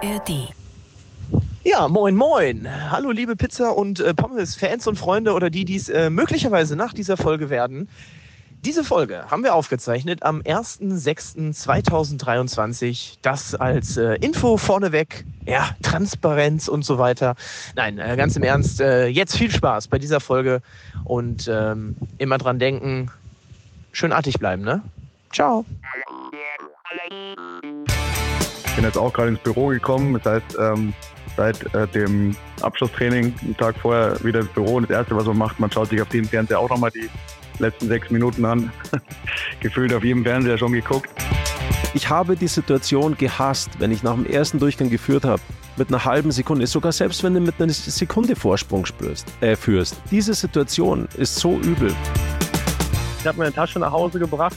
ARD. Ja, moin, moin. Hallo, liebe Pizza- und äh, Pommes-Fans und Freunde oder die, die es äh, möglicherweise nach dieser Folge werden. Diese Folge haben wir aufgezeichnet am 1.6.2023. Das als äh, Info vorneweg, ja, Transparenz und so weiter. Nein, äh, ganz im Ernst, äh, jetzt viel Spaß bei dieser Folge und ähm, immer dran denken, schön artig bleiben, ne? Ciao. Ich bin jetzt auch gerade ins Büro gekommen. Das heißt, ähm, seit äh, dem Abschlusstraining, einen Tag vorher wieder ins Büro. Und das Erste, was man macht, man schaut sich auf dem Fernseher auch nochmal die letzten sechs Minuten an. Gefühlt auf jedem Fernseher schon geguckt. Ich habe die Situation gehasst, wenn ich nach dem ersten Durchgang geführt habe, mit einer halben Sekunde, sogar selbst wenn du mit einer Sekunde Vorsprung spürst, äh, führst. Diese Situation ist so übel. Ich habe meine Tasche nach Hause gebracht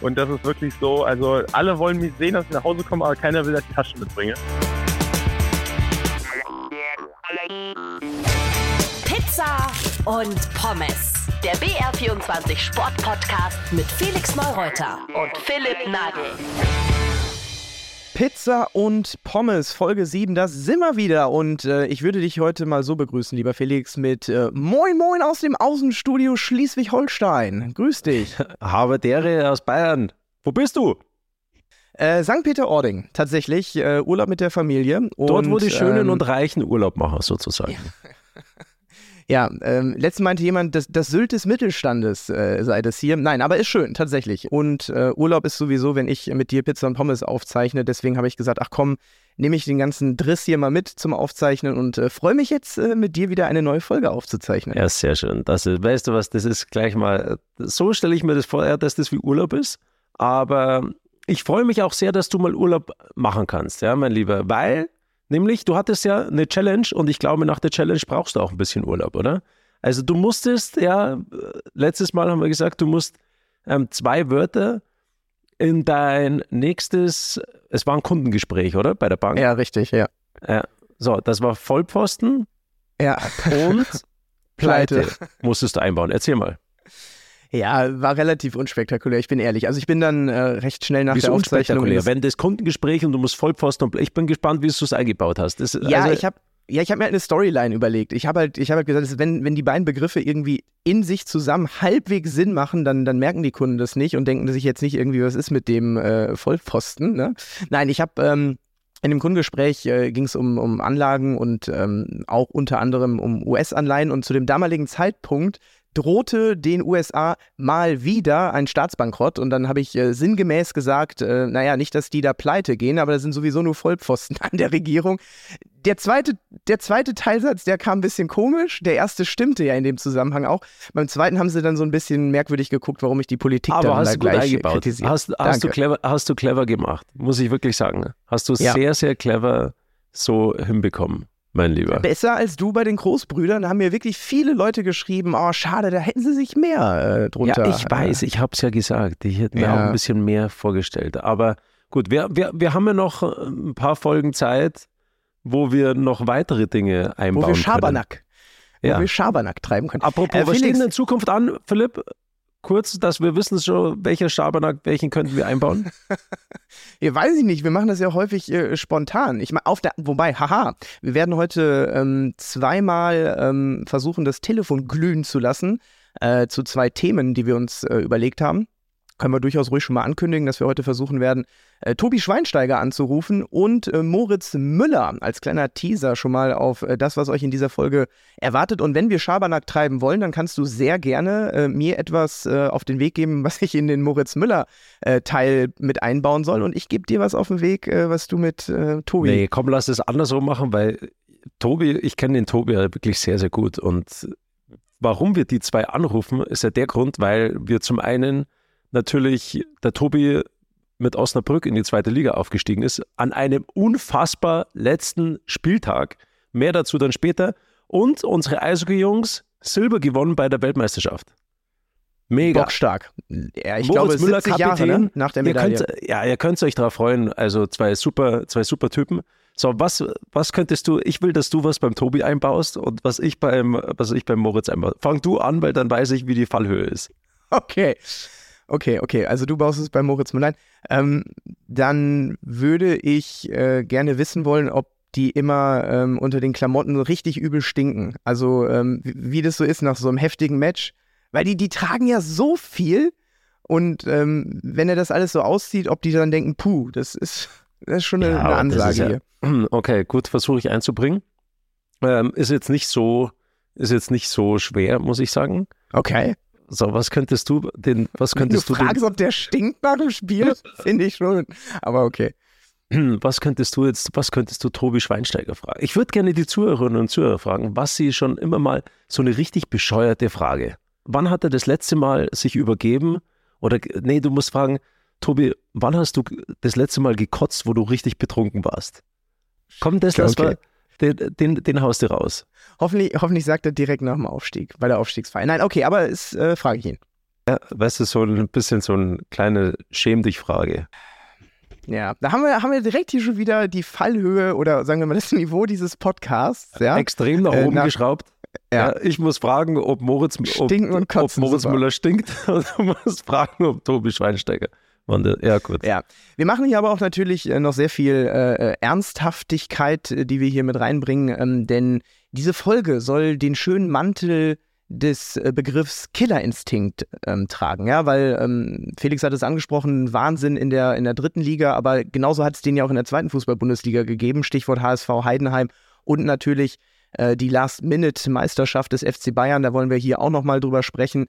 und das ist wirklich so, also alle wollen mich sehen, dass ich nach Hause komme, aber keiner will, dass ich die Tasche mitbringe. Pizza und Pommes. Der BR24 Sport Podcast mit Felix Neureuter und Philipp Nagel. Pizza und Pommes, Folge 7, das sind wir wieder. Und äh, ich würde dich heute mal so begrüßen, lieber Felix, mit äh, Moin Moin aus dem Außenstudio Schleswig-Holstein. Grüß dich. Habe dere aus Bayern. Wo bist du? Äh, St. Peter-Ording, tatsächlich. Äh, Urlaub mit der Familie. Und, Dort, wo die Schönen ähm, und Reichen Urlaub machen, sozusagen. Ja, ähm, letztens meinte jemand, das, das Sylt des Mittelstandes äh, sei das hier. Nein, aber ist schön, tatsächlich. Und äh, Urlaub ist sowieso, wenn ich mit dir Pizza und Pommes aufzeichne. Deswegen habe ich gesagt, ach komm, nehme ich den ganzen Driss hier mal mit zum Aufzeichnen und äh, freue mich jetzt, äh, mit dir wieder eine neue Folge aufzuzeichnen. Ja, sehr schön. Das ist, weißt du was, das ist gleich mal, so stelle ich mir das vor, ja, dass das wie Urlaub ist. Aber ich freue mich auch sehr, dass du mal Urlaub machen kannst, ja, mein Lieber. Weil, nämlich, du hattest ja eine Challenge und ich glaube, nach der Challenge brauchst du auch ein bisschen Urlaub, oder? Also du musstest, ja, äh, letztes Mal haben wir gesagt, du musst ähm, zwei Wörter in dein nächstes, es war ein Kundengespräch, oder? Bei der Bank. Ja, richtig, ja. Ja. So, das war Vollpfosten Ja, und Pleite. Pleite musstest du einbauen. Erzähl mal. Ja, war relativ unspektakulär, ich bin ehrlich. Also ich bin dann äh, recht schnell nach Wieso der Aufzeichnung. unspektakulär? Wenn das Kundengespräch und du musst Vollpfosten und ich bin gespannt, wie du es eingebaut hast. Das, Ja, also, ich habe ja, ich habe mir halt eine Storyline überlegt. Ich habe halt, ich habe halt gesagt, wenn, wenn die beiden Begriffe irgendwie in sich zusammen halbwegs Sinn machen, dann, dann merken die Kunden das nicht und denken sich jetzt nicht irgendwie, was ist mit dem äh, Vollpfosten. Ne? Nein, ich habe ähm, in dem Kundengespräch äh, ging es um, um Anlagen und ähm, auch unter anderem um US-Anleihen und zu dem damaligen Zeitpunkt drohte den USA mal wieder ein Staatsbankrott und dann habe ich äh, sinngemäß gesagt, äh, naja, nicht, dass die da pleite gehen, aber da sind sowieso nur Vollpfosten an der Regierung. Der zweite, der zweite Teilsatz, der kam ein bisschen komisch. Der erste stimmte ja in dem Zusammenhang auch. Beim zweiten haben sie dann so ein bisschen merkwürdig geguckt, warum ich die Politik aber dann hast da du gut gleich eingebaut. kritisiert. Hast, hast, du clever, hast du clever gemacht, muss ich wirklich sagen. Hast du Ja. sehr, sehr clever so hinbekommen, mein Lieber. Besser als du bei den Großbrüdern Da haben mir wirklich viele Leute geschrieben, oh schade, da hätten sie sich mehr äh, drunter. Ja, ich weiß, ich habe es ja gesagt. Ich hätte mir Ja. auch ein bisschen mehr vorgestellt. Aber gut, wir, wir, wir haben ja noch ein paar Folgen Zeit, wo wir noch weitere Dinge Äh, wo einbauen wir können. Schabernack, wo Ja. wir Schabernack treiben können. Apropos, Äh, was Felix- steht denn in Zukunft an, Philipp? Kurz, dass wir wissen schon, welcher Schabernack, welchen könnten wir einbauen? Ja, weiß ich nicht. Wir machen das ja häufig äh, spontan. Ich meine, auf der, wobei, haha, wir werden heute ähm, zweimal ähm, versuchen, das Telefon glühen zu lassen äh, zu zwei Themen, die wir uns äh, überlegt haben. Können wir durchaus ruhig schon mal ankündigen, dass wir heute versuchen werden, äh, Tobi Schweinsteiger anzurufen und äh, Moritz Müller als kleiner Teaser schon mal auf äh, das, was euch in dieser Folge erwartet. Und wenn wir Schabernack treiben wollen, dann kannst du sehr gerne äh, mir etwas äh, auf den Weg geben, was ich in den Moritz Müller äh, mit einbauen soll. Und ich gebe dir was auf den Weg, was du mit Tobi. Nee, komm, lass es andersrum machen, weil Tobi, ich kenne den Tobi ja wirklich sehr, sehr gut. Und warum wir die zwei anrufen, ist ja der Grund, weil wir zum einen natürlich der Tobi mit Osnabrück in die zweite Liga aufgestiegen ist, an einem unfassbar letzten Spieltag. Mehr dazu dann später. Und unsere Eishockey-Jungs Silber gewonnen bei der Weltmeisterschaft. Mega. Bockstark. Ja, ich Moritz glaube, Müller, 70 Jahre Kapitän. ne? nach der Ihr Medaille. könnt, ja, ihr könnt euch darauf freuen. Also zwei super, zwei super Typen. So, was, was könntest du, ich will, dass du was beim Tobi einbaust und was ich beim, was ich beim Moritz einbaue. Fang du an, weil dann weiß ich, wie die Fallhöhe ist. Okay. Okay, okay. Also du baust es bei Moritz Müller. Ähm, dann würde ich äh, gerne wissen wollen, ob die immer ähm, unter den Klamotten so richtig übel stinken. Also ähm, wie, wie, das so ist nach so einem heftigen Match. Weil die, die tragen ja so viel und ähm, wenn er das alles so auszieht, ob die dann denken, puh, das ist, das ist schon eine, ja, eine Ansage ja, hier. Okay, gut, versuche ich einzubringen. Ähm, ist jetzt nicht so, ist jetzt nicht so schwer, muss ich sagen. Okay. So, was könntest du den, was könntest du. Du fragst, ob der stinkt nach dem Spiel, finde ich schon. Aber okay. Was könntest du jetzt, was könntest du Tobi Schweinsteiger fragen? Ich würde gerne die Zuhörerinnen und Zuhörer fragen, was sie schon immer mal so eine richtig bescheuerte Frage. Wann hat er das letzte Mal sich übergeben? Oder nee, du musst fragen, Tobi, wann hast du das letzte Mal gekotzt, wo du richtig betrunken warst? Komm, das lass okay. mal, den, den, den haust du raus. Hoffentlich, hoffentlich sagt er direkt nach dem Aufstieg, bei der Aufstiegsfeier. Nein, okay, aber es äh, frage ich ihn. Ja, weißt du, so ein bisschen so eine kleine Schäm dich Frage. Ja, da haben wir, haben wir direkt hier schon wieder die Fallhöhe oder sagen wir mal das Niveau dieses Podcasts. Ja? Extrem nach äh, oben äh, nach, geschraubt. Ja. ja. ich muss fragen, ob Moritz, ob, ob Moritz Müller stinkt und du musst fragen, ob Tobi Schweinsteiger. Ja, gut. Ja, wir machen hier aber auch natürlich äh, noch sehr viel äh, Ernsthaftigkeit, die wir hier mit reinbringen, ähm, denn diese Folge soll den schönen Mantel des äh, Begriffs Killerinstinkt ähm, tragen, ja, weil ähm, Felix hat es angesprochen, Wahnsinn in der, in der dritten Liga, aber genauso hat es den ja auch in der zweiten Fußball-Bundesliga gegeben, Stichwort HSV Heidenheim und natürlich äh, die Last-Minute-Meisterschaft des FC Bayern, da wollen wir hier auch nochmal drüber sprechen.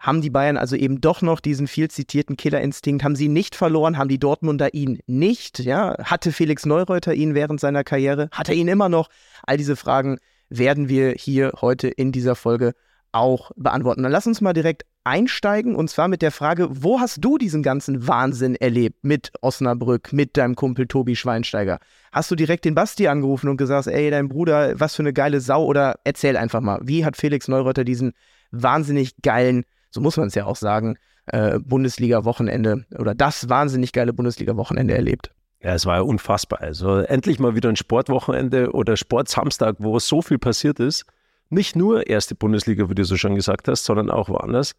Haben die Bayern also eben doch noch diesen viel zitierten Killerinstinkt? Haben sie nicht verloren? Haben die Dortmunder ihn nicht? Ja, hatte Felix Neureuter ihn während seiner Karriere? Hat er ihn immer noch? All diese Fragen werden wir hier heute in dieser Folge auch beantworten. Dann lass uns mal direkt einsteigen und zwar mit der Frage, wo hast du diesen ganzen Wahnsinn erlebt mit Osnabrück, mit deinem Kumpel Tobi Schweinsteiger? Hast du direkt den Basti angerufen und gesagt, ey, dein Bruder, was für eine geile Sau oder erzähl einfach mal, wie hat Felix Neureuter diesen wahnsinnig geilen, so muss man es ja auch sagen, äh, Bundesliga-Wochenende oder das wahnsinnig geile Bundesliga-Wochenende erlebt? Ja, es war ja unfassbar. Also endlich mal wieder ein Sportwochenende oder Sportsamstag, wo so viel passiert ist. Nicht nur erste Bundesliga, wie du so schon gesagt hast, sondern auch woanders.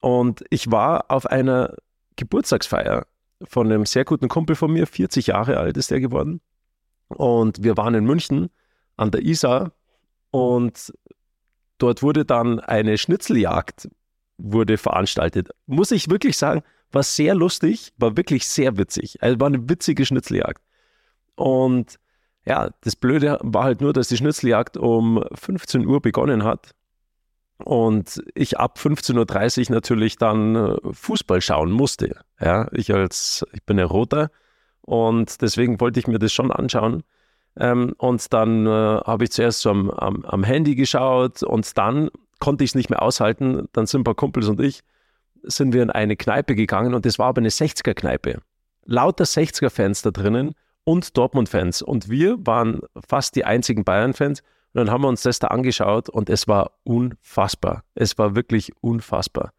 Und ich war auf einer Geburtstagsfeier von einem sehr guten Kumpel von mir, 40 Jahre alt ist er geworden. Und wir waren in München an der Isar und dort wurde dann eine Schnitzeljagd wurde veranstaltet. Muss ich wirklich sagen, war sehr lustig, war wirklich sehr witzig. Also war eine witzige Schnitzeljagd. Und ja, das Blöde war halt nur, dass die Schnitzeljagd um 15 Uhr begonnen hat und ich ab 15.30 Uhr natürlich dann äh, Fußball schauen musste. Ja, ich als, ich bin ja Roter und deswegen wollte ich mir das schon anschauen. Ähm, und dann äh, habe ich zuerst so am, am, am, Handy geschaut und dann konnte ich es nicht mehr aushalten. Dann sind ein paar Kumpels und ich, sind wir in eine Kneipe gegangen und das war aber eine 60er-Kneipe. Lauter 60er-Fans da drinnen und Dortmund-Fans. Und wir waren fast die einzigen Bayern-Fans. Und dann haben wir uns das da angeschaut und es war unfassbar. Es war wirklich unfassbar.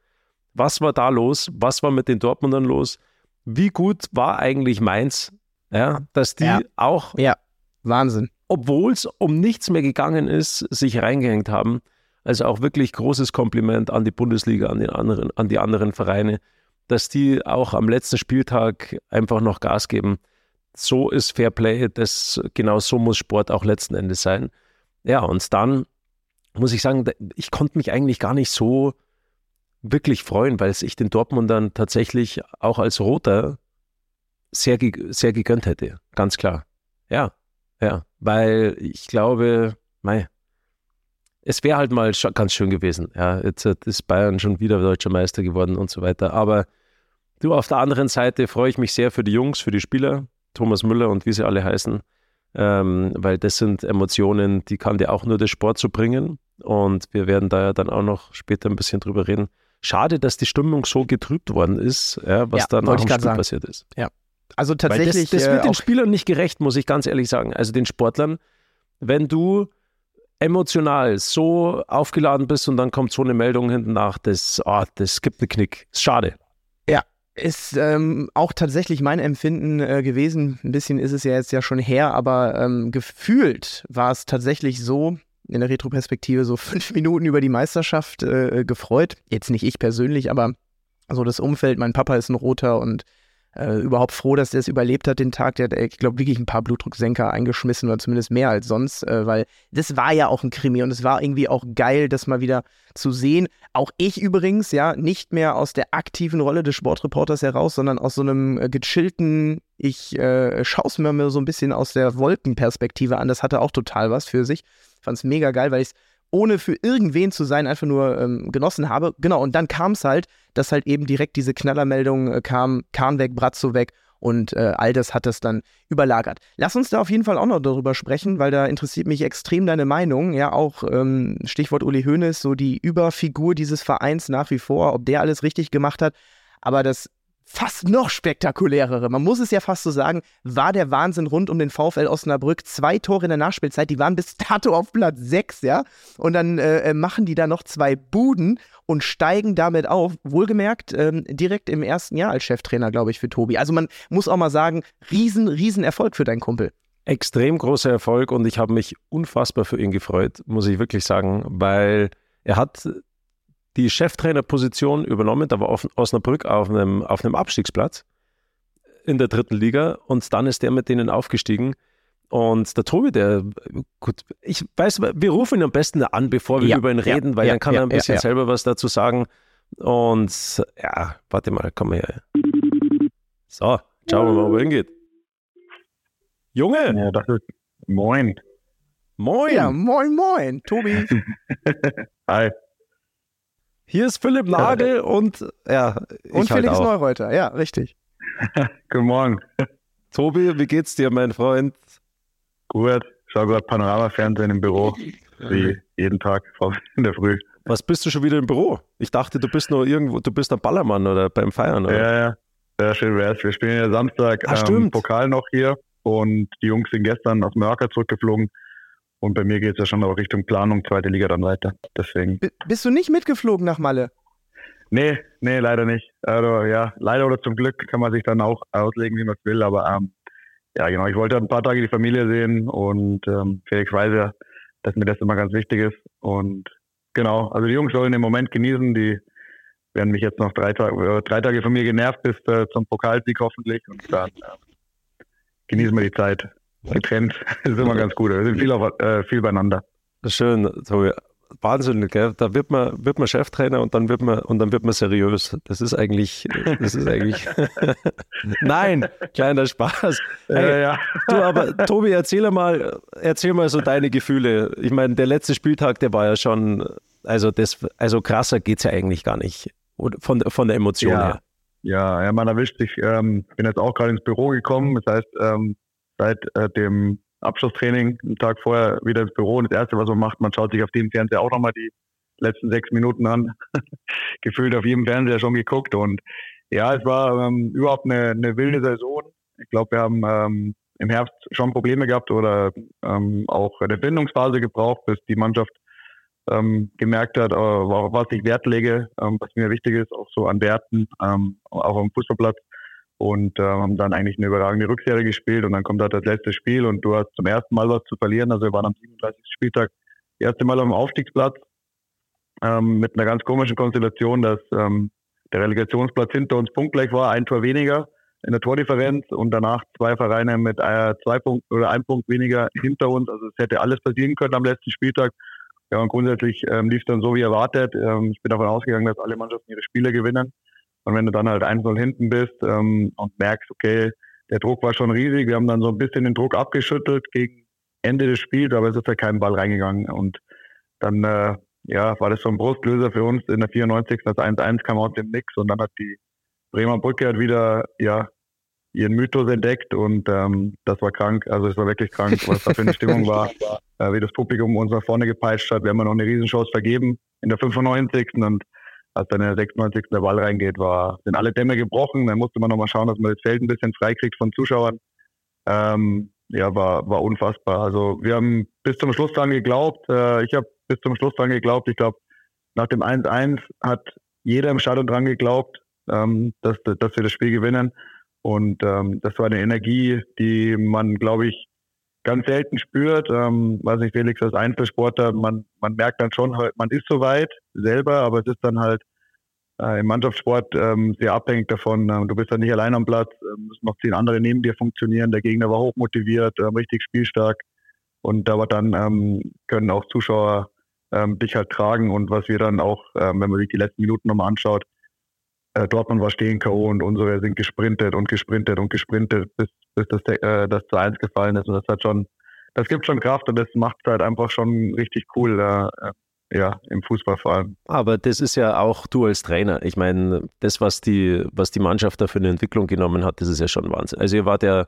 Was war da los? Was war mit den Dortmundern los? Wie gut war eigentlich Mainz? Ja, dass die ja. auch. Ja, Wahnsinn. Obwohl es um nichts mehr gegangen ist, sich reingehängt haben. Also auch wirklich großes Kompliment an die Bundesliga, an, den anderen, an die anderen Vereine, dass die auch am letzten Spieltag einfach noch Gas geben so ist Fairplay, das genau so muss Sport auch letzten Endes sein. Ja, und dann muss ich sagen, ich konnte mich eigentlich gar nicht so wirklich freuen, weil ich den Dortmundern tatsächlich auch als Roter sehr, sehr gegönnt hätte, ganz klar. Ja, ja, weil ich glaube, mei, es wäre halt mal ganz schön gewesen. Ja, jetzt ist Bayern schon wieder deutscher Meister geworden und so weiter. Aber du, auf der anderen Seite freue ich mich sehr für die Jungs, für die Spieler, Thomas Müller und wie sie alle heißen, ähm, weil das sind Emotionen, die kann dir auch nur der Sport so bringen. Und wir werden da ja dann auch noch später ein bisschen drüber reden. Schade, dass die Stimmung so getrübt worden ist, ja, was ja, dann auch im Spiel sagen. passiert ist. Ja. Also tatsächlich. Weil das, das wird äh, den Spielern nicht gerecht, muss ich ganz ehrlich sagen. Also den Sportlern, wenn du emotional so aufgeladen bist und dann kommt so eine Meldung hinten nach, das, oh, das gibt einen Knick. Ist schade. Ja, ist ähm, auch tatsächlich mein Empfinden äh, gewesen. Ein bisschen ist es ja jetzt ja schon her, aber ähm, gefühlt war es tatsächlich so, in der Retroperspektive so fünf Minuten über die Meisterschaft äh, gefreut. Jetzt nicht ich persönlich, aber so das Umfeld. Mein Papa ist ein Roter und äh, überhaupt froh, dass der es überlebt hat, den Tag. Der hat, ich glaube, wirklich ein paar Blutdrucksenker eingeschmissen oder zumindest mehr als sonst, äh, weil das war ja auch ein Krimi und es war irgendwie auch geil, das mal wieder zu sehen. Auch ich übrigens, ja, nicht mehr aus der aktiven Rolle des Sportreporters heraus, sondern aus so einem äh, gechillten, ich äh, schaue es mir so ein bisschen aus der Wolkenperspektive an. Das hatte auch total was für sich. Fand es mega geil, weil ich es ohne für irgendwen zu sein, einfach nur ähm, genossen habe. Genau, und dann kam es halt, dass halt eben direkt diese Knallermeldung äh, kam, Kahn weg, Bratzo weg und äh, all das hat das dann überlagert. Lass uns da auf jeden Fall auch noch darüber sprechen, weil da interessiert mich extrem deine Meinung. Ja, auch ähm, Stichwort Uli Hoeneß, so die Überfigur dieses Vereins nach wie vor, ob der alles richtig gemacht hat. Aber das fast noch spektakulärere, man muss es ja fast so sagen, war der Wahnsinn rund um den VfL Osnabrück. Zwei Tore in der Nachspielzeit, die waren bis dato auf Platz 6, ja. Und dann äh, äh, machen die da noch zwei Buden und steigen damit auf. Wohlgemerkt, ähm, direkt im ersten Jahr als Cheftrainer, glaube ich, für Tobi. Also man muss auch mal sagen, riesen, riesen Erfolg für deinen Kumpel. Extrem großer Erfolg und ich habe mich unfassbar für ihn gefreut, muss ich wirklich sagen, weil er hat die Cheftrainerposition übernommen. Da war Osnabrück auf einem, auf einem Abstiegsplatz in der dritten Liga und dann ist der mit denen aufgestiegen. Und der Tobi, der, gut, ich weiß, wir rufen ihn am besten an, bevor wir ja, über ihn reden, ja, weil ja, dann kann er ein bisschen selber was dazu sagen. Und ja, warte mal, komm mal her. So, schauen wir mal, wo er hingeht. Junge! Ja, das ist moin. Moin! Ja, moin, moin, Tobi. Hi. Hier ist Philipp Nagel und ja. Und halt Felix auch. Neureuter, ja, richtig. Guten Morgen. Tobi, wie geht's dir, mein Freund? Gut, schau gerade Panorama-Fernsehen im Büro, wie jeden Tag in der Früh. Was bist du schon wieder im Büro? Ich dachte, du bist nur irgendwo, du bist am Ballermann oder beim Feiern, oder? Ja, ja. Sehr schön wär's. Wir spielen ja Samstag ah, ähm, Pokal noch hier und die Jungs sind gestern aus Mallorca zurückgeflogen. Und bei mir geht es ja schon auch Richtung Planung, zweite Liga dann weiter. Deswegen. B bist du nicht mitgeflogen nach Malle? Nee, nee, leider nicht. Also ja, leider oder zum Glück kann man sich dann auch auslegen, wie man es will. Aber ähm, ja, genau, ich wollte ein paar Tage die Familie sehen und ähm, Felix weiß ja, dass mir das immer ganz wichtig ist. Und genau, also die Jungs sollen den Moment genießen. Die werden mich jetzt noch drei Tage, äh, drei Tage von mir genervt bis äh, zum Pokalsieg hoffentlich. Und dann äh, genießen wir die Zeit getrennt. Das ist immer ganz gut. Wir sind viel, auf, äh, viel beieinander. Schön, Tobi. Wahnsinn, gell? Da wird man, wird man Cheftrainer und dann wird man und dann wird man seriös. Das ist eigentlich, das ist eigentlich. Nein, kleiner Spaß. Hey, ja, ja. Du, aber Tobi, erzähl mal, erzähl mal so deine Gefühle. Ich meine, der letzte Spieltag, der war ja schon, also das, also krasser geht es ja eigentlich gar nicht. Von, von der Emotion ja. her. Ja, ja, man erwischt sich. Ähm, bin jetzt auch gerade ins Büro gekommen. Das heißt, ähm, seit äh, dem Abschlusstraining einen Tag vorher wieder ins Büro und das Erste, was man macht, man schaut sich auf dem Fernseher auch nochmal die letzten sechs Minuten an. Gefühlt auf jedem Fernseher schon geguckt und ja, es war ähm, überhaupt eine, eine wilde Saison. Ich glaube, wir haben ähm, im Herbst schon Probleme gehabt oder ähm, auch eine Bindungsphase gebraucht, bis die Mannschaft ähm, gemerkt hat, äh, was ich Wert lege, ähm, was mir wichtig ist, auch so an Werten, ähm, auch am Fußballplatz und äh, haben dann eigentlich eine überragende Rückserie gespielt und dann kommt halt das letzte Spiel und du hast zum ersten Mal was zu verlieren. Also wir waren am 37. Spieltag das erste Mal am Aufstiegsplatz ähm, mit einer ganz komischen Konstellation, dass ähm, der Relegationsplatz hinter uns punktgleich war, ein Tor weniger in der Tordifferenz und danach zwei Vereine mit äh, zwei Punkten oder ein Punkt weniger hinter uns. Also es hätte alles passieren können am letzten Spieltag. Ja, und grundsätzlich ähm, lief es dann so wie erwartet. Ähm, ich bin davon ausgegangen, dass alle Mannschaften ihre Spiele gewinnen. Und wenn du dann halt 1-0 hinten bist ähm, und merkst, okay, der Druck war schon riesig, wir haben dann so ein bisschen den Druck abgeschüttelt gegen Ende des Spiels, aber es ist ja kein Ball reingegangen. Und dann äh, ja, war das so ein Brustlöser für uns in der 94. Das 1-1 kam aus dem Nix und dann hat die Bremer Brücke halt wieder ja, ihren Mythos entdeckt und ähm, das war krank. Also es war wirklich krank, was da für eine Stimmung war, äh, wie das Publikum uns nach vorne gepeitscht hat. Wir haben ja noch eine Riesenchance vergeben in der 95. und als dann in der 96. der Ball reingeht, war, sind alle Dämme gebrochen. Dann musste man nochmal schauen, dass man das Feld ein bisschen freikriegt von Zuschauern. Ähm, ja, war, war unfassbar. Also wir haben bis zum Schluss dran geglaubt. Äh, ich habe bis zum Schluss dran geglaubt. Ich glaube, nach dem 1-1 hat jeder im Stadion dran geglaubt, ähm, dass, dass wir das Spiel gewinnen. Und ähm, das war eine Energie, die man, glaube ich, ganz selten spürt. Ähm, weiß nicht, Felix als Einzelsportler, man, man merkt dann schon, halt, man ist soweit selber, aber es ist dann halt äh, im Mannschaftssport ähm, sehr abhängig davon. Ähm, du bist ja nicht allein am Platz, ähm, müssen noch zehn andere neben dir funktionieren. Der Gegner war hochmotiviert, ähm, richtig spielstark. Und aber dann ähm, können auch Zuschauer ähm, dich halt tragen. Und was wir dann auch, ähm, wenn man sich die letzten Minuten nochmal anschaut, äh, Dortmund war stehen K.O. und unsere sind gesprintet und gesprintet und gesprintet, bis, bis das, äh, das zu eins gefallen ist. Und das hat schon, das gibt schon Kraft und das macht halt einfach schon richtig cool. Äh, ja, im Fußball vor allem. Aber das ist ja auch du als Trainer. Ich meine, das, was die, was die Mannschaft da für eine Entwicklung genommen hat, das ist ja schon Wahnsinn. Also ihr wart ja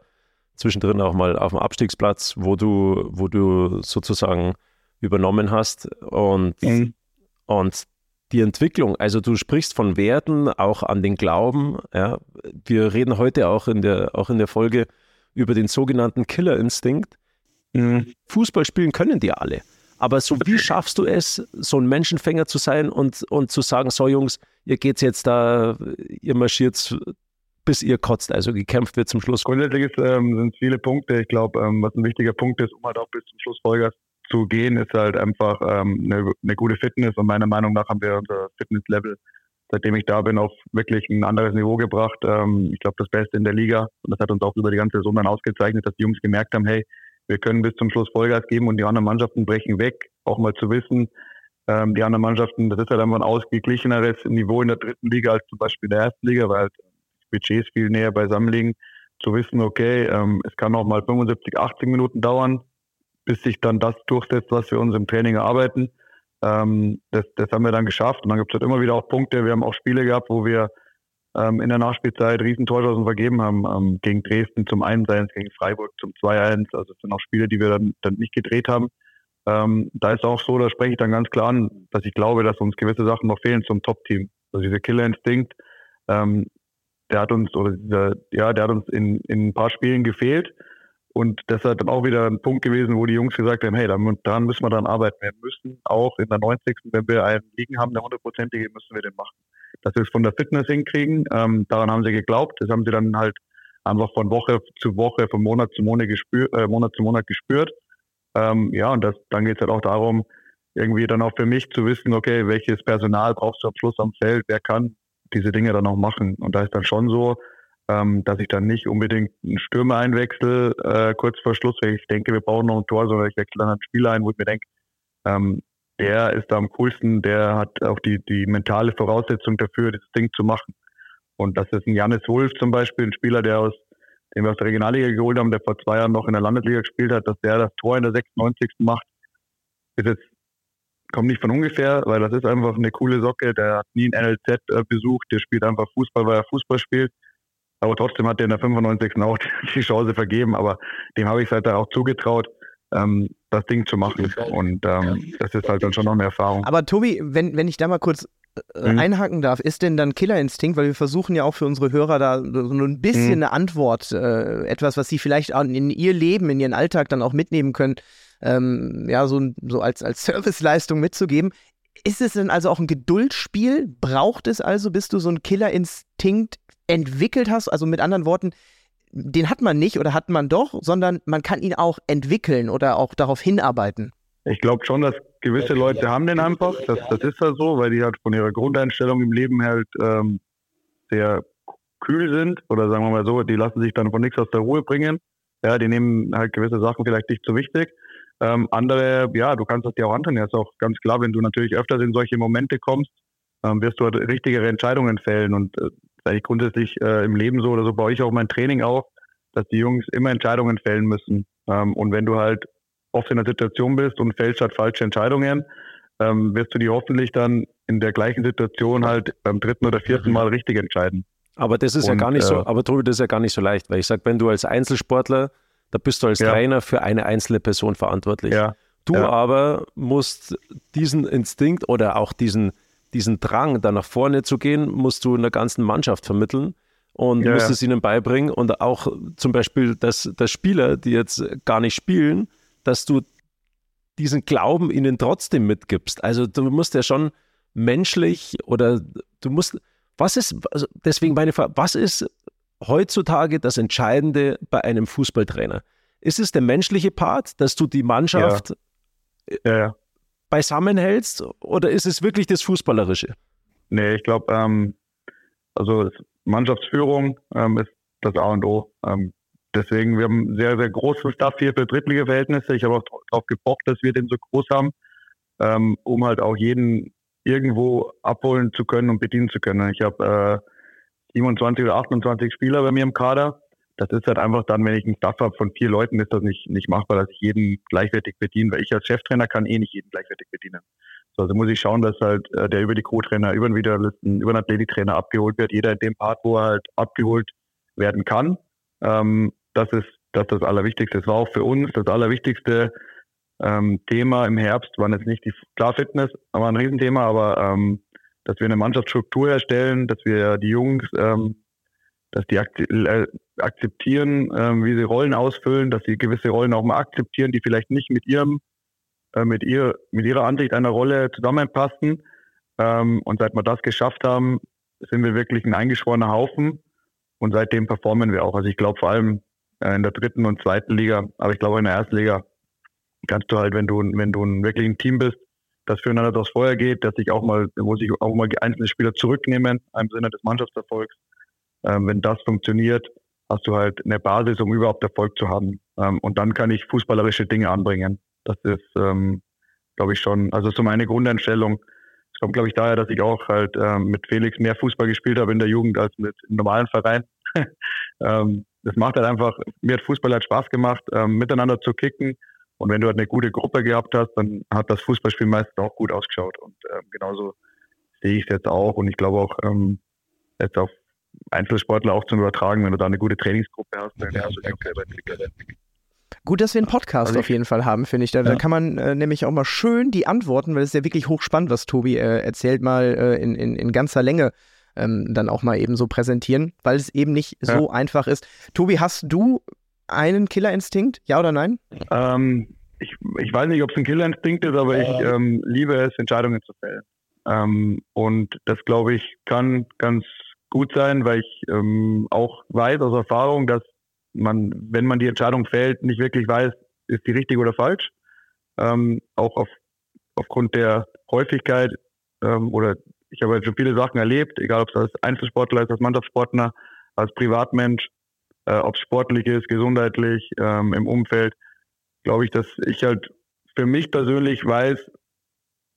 zwischendrin auch mal auf dem Abstiegsplatz, wo du, wo du sozusagen übernommen hast und, mhm. und die Entwicklung, also du sprichst von Werten, auch an den Glauben. Ja. Wir reden heute auch in der, auch in der Folge über den sogenannten Killerinstinkt. Mhm. Fußball spielen können die alle. Aber so wie schaffst du es, so ein Menschenfänger zu sein und, und zu sagen, so Jungs, ihr geht's jetzt da, ihr marschiert bis ihr kotzt, also gekämpft wird zum Schluss. Grundsätzlich ähm, sind viele Punkte. Ich glaube, ähm, was ein wichtiger Punkt ist, um halt auch bis zum Schluss Vollgas zu gehen, ist halt einfach ähm, eine, eine gute Fitness. Und meiner Meinung nach haben wir unser Fitnesslevel, seitdem ich da bin, auf wirklich ein anderes Niveau gebracht. Ähm, ich glaube, das Beste in der Liga. Und das hat uns auch über die ganze Saison dann ausgezeichnet, dass die Jungs gemerkt haben, hey, wir können bis zum Schluss Vollgas geben und die anderen Mannschaften brechen weg. Auch mal zu wissen, ähm, die anderen Mannschaften, das ist halt einfach ein ausgeglicheneres Niveau in der dritten Liga als zum Beispiel in der ersten Liga, weil halt Budgets viel näher beisammen liegen. Zu wissen, okay, ähm, es kann auch mal 75, 80 Minuten dauern, bis sich dann das durchsetzt, was wir uns im Training erarbeiten. Ähm, das, das haben wir dann geschafft. Und dann gibt es halt immer wieder auch Punkte. Wir haben auch Spiele gehabt, wo wir ähm, in der Nachspielzeit riesen Torchancen vergeben haben. Ähm, gegen Dresden zum 1-1, gegen Freiburg zum 2-1. Also das sind auch Spiele, die wir dann, dann nicht gedreht haben. Ähm, da ist auch so, da spreche ich dann ganz klar an, dass ich glaube, dass uns gewisse Sachen noch fehlen zum Top-Team. Also dieser Killer-Instinkt, ähm, der hat uns, oder dieser, ja, der hat uns in, in ein paar Spielen gefehlt. Und das ist dann auch wieder ein Punkt gewesen, wo die Jungs gesagt haben, hey, daran müssen wir dann arbeiten. Wir müssen auch in der 90. wenn wir einen liegen haben, der hundertprozentige, müssen wir den machen dass wir es von der Fitness hinkriegen. Ähm, daran haben sie geglaubt. Das haben sie dann halt einfach von Woche zu Woche, von Monat zu Monat, gespür, äh, Monat, zu Monat gespürt. Ähm, ja, und das, dann geht es halt auch darum, irgendwie dann auch für mich zu wissen, okay, welches Personal brauchst du am Schluss am Feld, wer kann diese Dinge dann auch machen. Und da ist dann schon so, ähm, dass ich dann nicht unbedingt einen Stürmer einwechsel äh, kurz vor Schluss, weil ich denke, wir brauchen noch ein Tor, sondern ich wechsle dann einen Spieler ein, wo ich mir denke, ähm, der ist da am coolsten, der hat auch die, die mentale Voraussetzung dafür, das Ding zu machen. Und das ist ein Janis Wolf zum Beispiel, ein Spieler, der aus, den wir aus der Regionalliga geholt haben, der vor zwei Jahren noch in der Landesliga gespielt hat, dass der das Tor in der 96. macht, ist jetzt, kommt nicht von ungefähr, weil das ist einfach eine coole Socke, der hat nie ein NLZ äh, besucht, der spielt einfach Fußball, weil er Fußball spielt. Aber trotzdem hat er in der 95. auch die Chance vergeben, aber dem habe ich es halt auch zugetraut ähm, das Ding zu machen. Und ähm, das ist halt dann schon noch eine Erfahrung. Aber Tobi, wenn, wenn ich da mal kurz äh, mhm. einhaken darf, ist denn dann Killerinstinkt, weil wir versuchen ja auch für unsere Hörer da so ein bisschen mhm. eine Antwort, äh, etwas, was sie vielleicht in ihr Leben, in ihren Alltag dann auch mitnehmen können, ähm, ja, so, so als, als Serviceleistung mitzugeben. Ist es denn also auch ein Geduldsspiel? Braucht es also, bis du so einen Killerinstinkt entwickelt hast? Also mit anderen Worten, den hat man nicht oder hat man doch, sondern man kann ihn auch entwickeln oder auch darauf hinarbeiten. Ich glaube schon, dass gewisse Leute haben den einfach. Das, das ist ja so, weil die halt von ihrer Grundeinstellung im Leben halt ähm, sehr kühl sind oder sagen wir mal so, die lassen sich dann von nichts aus der Ruhe bringen. Ja, die nehmen halt gewisse Sachen vielleicht nicht so wichtig. Ähm, andere, ja, du kannst das dir auch antun. Ja, ist auch ganz klar, wenn du natürlich öfters in solche Momente kommst, ähm, wirst du halt richtigere Entscheidungen fällen. Und äh, eigentlich grundsätzlich äh, im Leben so oder so baue ich auch mein Training auf, dass die Jungs immer Entscheidungen fällen müssen. Ähm, und wenn du halt oft in der Situation bist und fällst halt falsche Entscheidungen, ähm, wirst du die hoffentlich dann in der gleichen Situation halt beim dritten oder vierten Mal richtig entscheiden. Aber das ist und, ja gar nicht so, äh, aber Tobi, das ist ja gar nicht so leicht, weil ich sage, wenn du als Einzelsportler, da bist du als ja. Trainer für eine einzelne Person verantwortlich. Ja. Du ja. aber musst diesen Instinkt oder auch diesen, diesen Drang, da nach vorne zu gehen, musst du einer ganzen Mannschaft vermitteln und ja, musst es ihnen beibringen. Und auch zum Beispiel, dass, dass Spieler, die jetzt gar nicht spielen, dass du diesen Glauben ihnen trotzdem mitgibst. Also du musst ja schon menschlich oder du musst, was ist, also deswegen meine Frage, was ist heutzutage das Entscheidende bei einem Fußballtrainer? Ist es der menschliche Part, dass du die Mannschaft ja. Ja, beisammenhältst oder ist es wirklich das Fußballerische? Nee, ich glaube, ähm, also Mannschaftsführung ähm, ist das A und O. Ähm, deswegen, wir haben sehr, sehr großen Staff hier für Drittliga-Verhältnisse. Ich habe auch darauf gepocht, dass wir den so groß haben, ähm, um halt auch jeden irgendwo abholen zu können und bedienen zu können. Ich habe äh, 27 oder 28 Spieler bei mir im Kader. Das ist halt einfach dann, wenn ich einen Staff habe von vier Leuten, ist das nicht, nicht machbar, dass ich jeden gleichwertig bediene, weil ich als Cheftrainer kann eh nicht jeden gleichwertig bedienen. So, also muss ich schauen, dass halt äh, der über die Co-Trainer, über den Videolisten, über den Athletiktrainer abgeholt wird. Jeder in dem Part, wo er halt abgeholt werden kann. Ähm, das ist das, ist das Allerwichtigste. Das war auch für uns das Allerwichtigste ähm, Thema im Herbst. Waren jetzt nicht die klar Fitness, aber ein Riesenthema, aber ähm, dass wir eine Mannschaftsstruktur herstellen, dass wir die Jungs, ähm, dass die äh, akzeptieren, ähm, wie sie Rollen ausfüllen, dass sie gewisse Rollen auch mal akzeptieren, die vielleicht nicht mit ihrem, äh, mit ihr, mit ihrer Ansicht einer Rolle zusammenpassen. Ähm, und seit wir das geschafft haben, sind wir wirklich ein eingeschworener Haufen. Und seitdem performen wir auch. Also ich glaube vor allem äh, in der dritten und zweiten Liga, aber ich glaube in der ersten Liga kannst du halt, wenn du, wenn du ein wirklich ein Team bist, das füreinander durchs Feuer geht, dass sich auch mal, wo sich auch mal einzelne Spieler zurücknehmen im Sinne des Mannschaftserfolgs. Ähm, wenn das funktioniert, hast du halt eine Basis, um überhaupt Erfolg zu haben. Ähm, und dann kann ich fußballerische Dinge anbringen. Das ist, ähm, glaube ich, schon, also so meine Grundeinstellung. Es kommt, glaube ich, daher, dass ich auch halt ähm, mit Felix mehr Fußball gespielt habe in der Jugend als mit im normalen Verein. ähm, das macht halt einfach, mir hat Fußball halt Spaß gemacht, ähm, miteinander zu kicken und wenn du halt eine gute Gruppe gehabt hast, dann hat das Fußballspiel meistens auch gut ausgeschaut. Und ähm, genauso sehe ich es jetzt auch. Und ich glaube auch ähm, jetzt auf Einzelsportler auch zum Übertragen, wenn du da eine gute Trainingsgruppe hast, dann kannst du dich auch selber entwickeln. Gut, dass wir einen Podcast also auf jeden Fall haben, finde ich. Da, ja. da, kann man äh, nämlich auch mal schön die Antworten, weil es ist ja wirklich hochspannend, was Tobi äh, erzählt, mal äh, in, in, in ganzer Länge ähm, dann auch mal eben so präsentieren, weil es eben nicht ja. so einfach ist. Tobi, hast du einen Killerinstinkt? Ja oder nein? Ähm, ich, ich weiß nicht, ob es ein Killerinstinkt ist, aber ich ähm, liebe es, Entscheidungen zu fällen. Ähm, und das, glaube ich, kann ganz gut sein, weil ich ähm, auch weiß aus Erfahrung, dass man, wenn man die Entscheidung fällt, nicht wirklich weiß, ist die richtig oder falsch. Ähm, auch auf, aufgrund der Häufigkeit ähm, oder ich habe schon viele Sachen erlebt, egal ob es als Einzelsportler ist, als Mannschaftssportler, als Privatmensch, äh, ob es sportlich ist, gesundheitlich, ähm, im Umfeld, glaube ich, dass ich halt für mich persönlich weiß,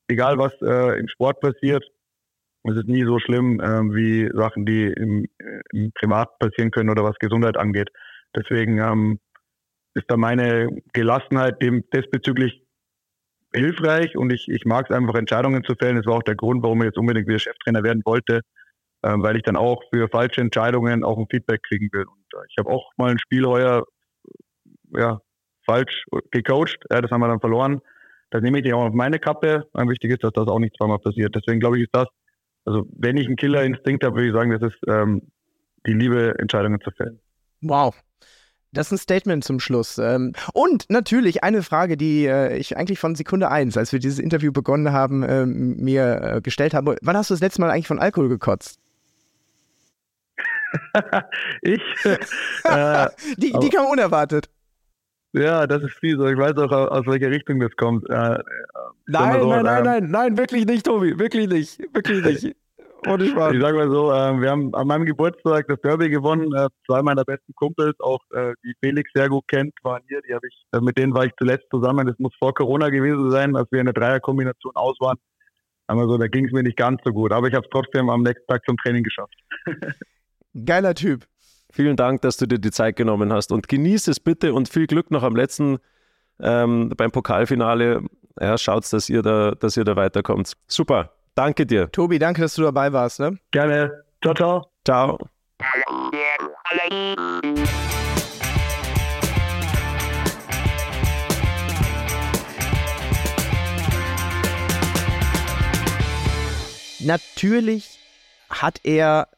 egal was äh, im Sport passiert, es ist nie so schlimm äh, wie Sachen, die im, im, Privat passieren können oder was Gesundheit angeht. Deswegen ähm, ist da meine Gelassenheit dem diesbezüglich hilfreich und ich, ich mag es einfach, Entscheidungen zu fällen. Das war auch der Grund, warum ich jetzt unbedingt wieder Cheftrainer werden wollte, äh, weil ich dann auch für falsche Entscheidungen auch ein Feedback kriegen will. Und äh, ich habe auch mal ein Spiel heuer ja, falsch gecoacht, ja, das haben wir dann verloren. Das nehme ich dir auch auf meine Kappe. Wichtig ist, dass das auch nicht zweimal passiert. Deswegen glaube ich, ist das, also wenn ich einen Killerinstinkt habe, würde ich sagen, das ist ähm, die Liebe, Entscheidungen zu fällen. Wow. Das ist ein Statement zum Schluss. Ähm, und natürlich eine Frage, die äh, ich eigentlich von Sekunde eins, als wir dieses Interview begonnen haben, ähm, mir äh, gestellt habe. Wann hast du das letzte Mal eigentlich von Alkohol gekotzt? ich. Äh, die, die kam unerwartet. Ja, das ist fies. Ich weiß auch, aus welcher Richtung das kommt. Äh, nein, nein, nein, ähm, nein, nein, wirklich nicht, Tobi. Wirklich nicht. Wirklich nicht. Ohne Spaß. Ich sag mal so, äh, wir haben an meinem Geburtstag das Derby gewonnen. Äh, zwei meiner besten Kumpels, auch äh, die Felix sehr gut kennt, waren hier. Die ich, äh, mit denen war ich zuletzt zusammen. Das muss vor Corona gewesen sein, als wir in der Dreierkombination aus waren. Aber so, da ging es mir nicht ganz so gut. Aber ich habe es trotzdem am nächsten Tag zum Training geschafft. Geiler Typ. Vielen Dank, dass du dir die Zeit genommen hast und genieß es bitte und viel Glück noch am letzten ähm, beim Pokalfinale. Ja, schaut, dass ihr da, dass ihr da weiterkommt. Super. Danke dir. Tobi, danke, dass du dabei warst. Ne? Gerne. Ciao, ciao. Ciao. Natürlich hat er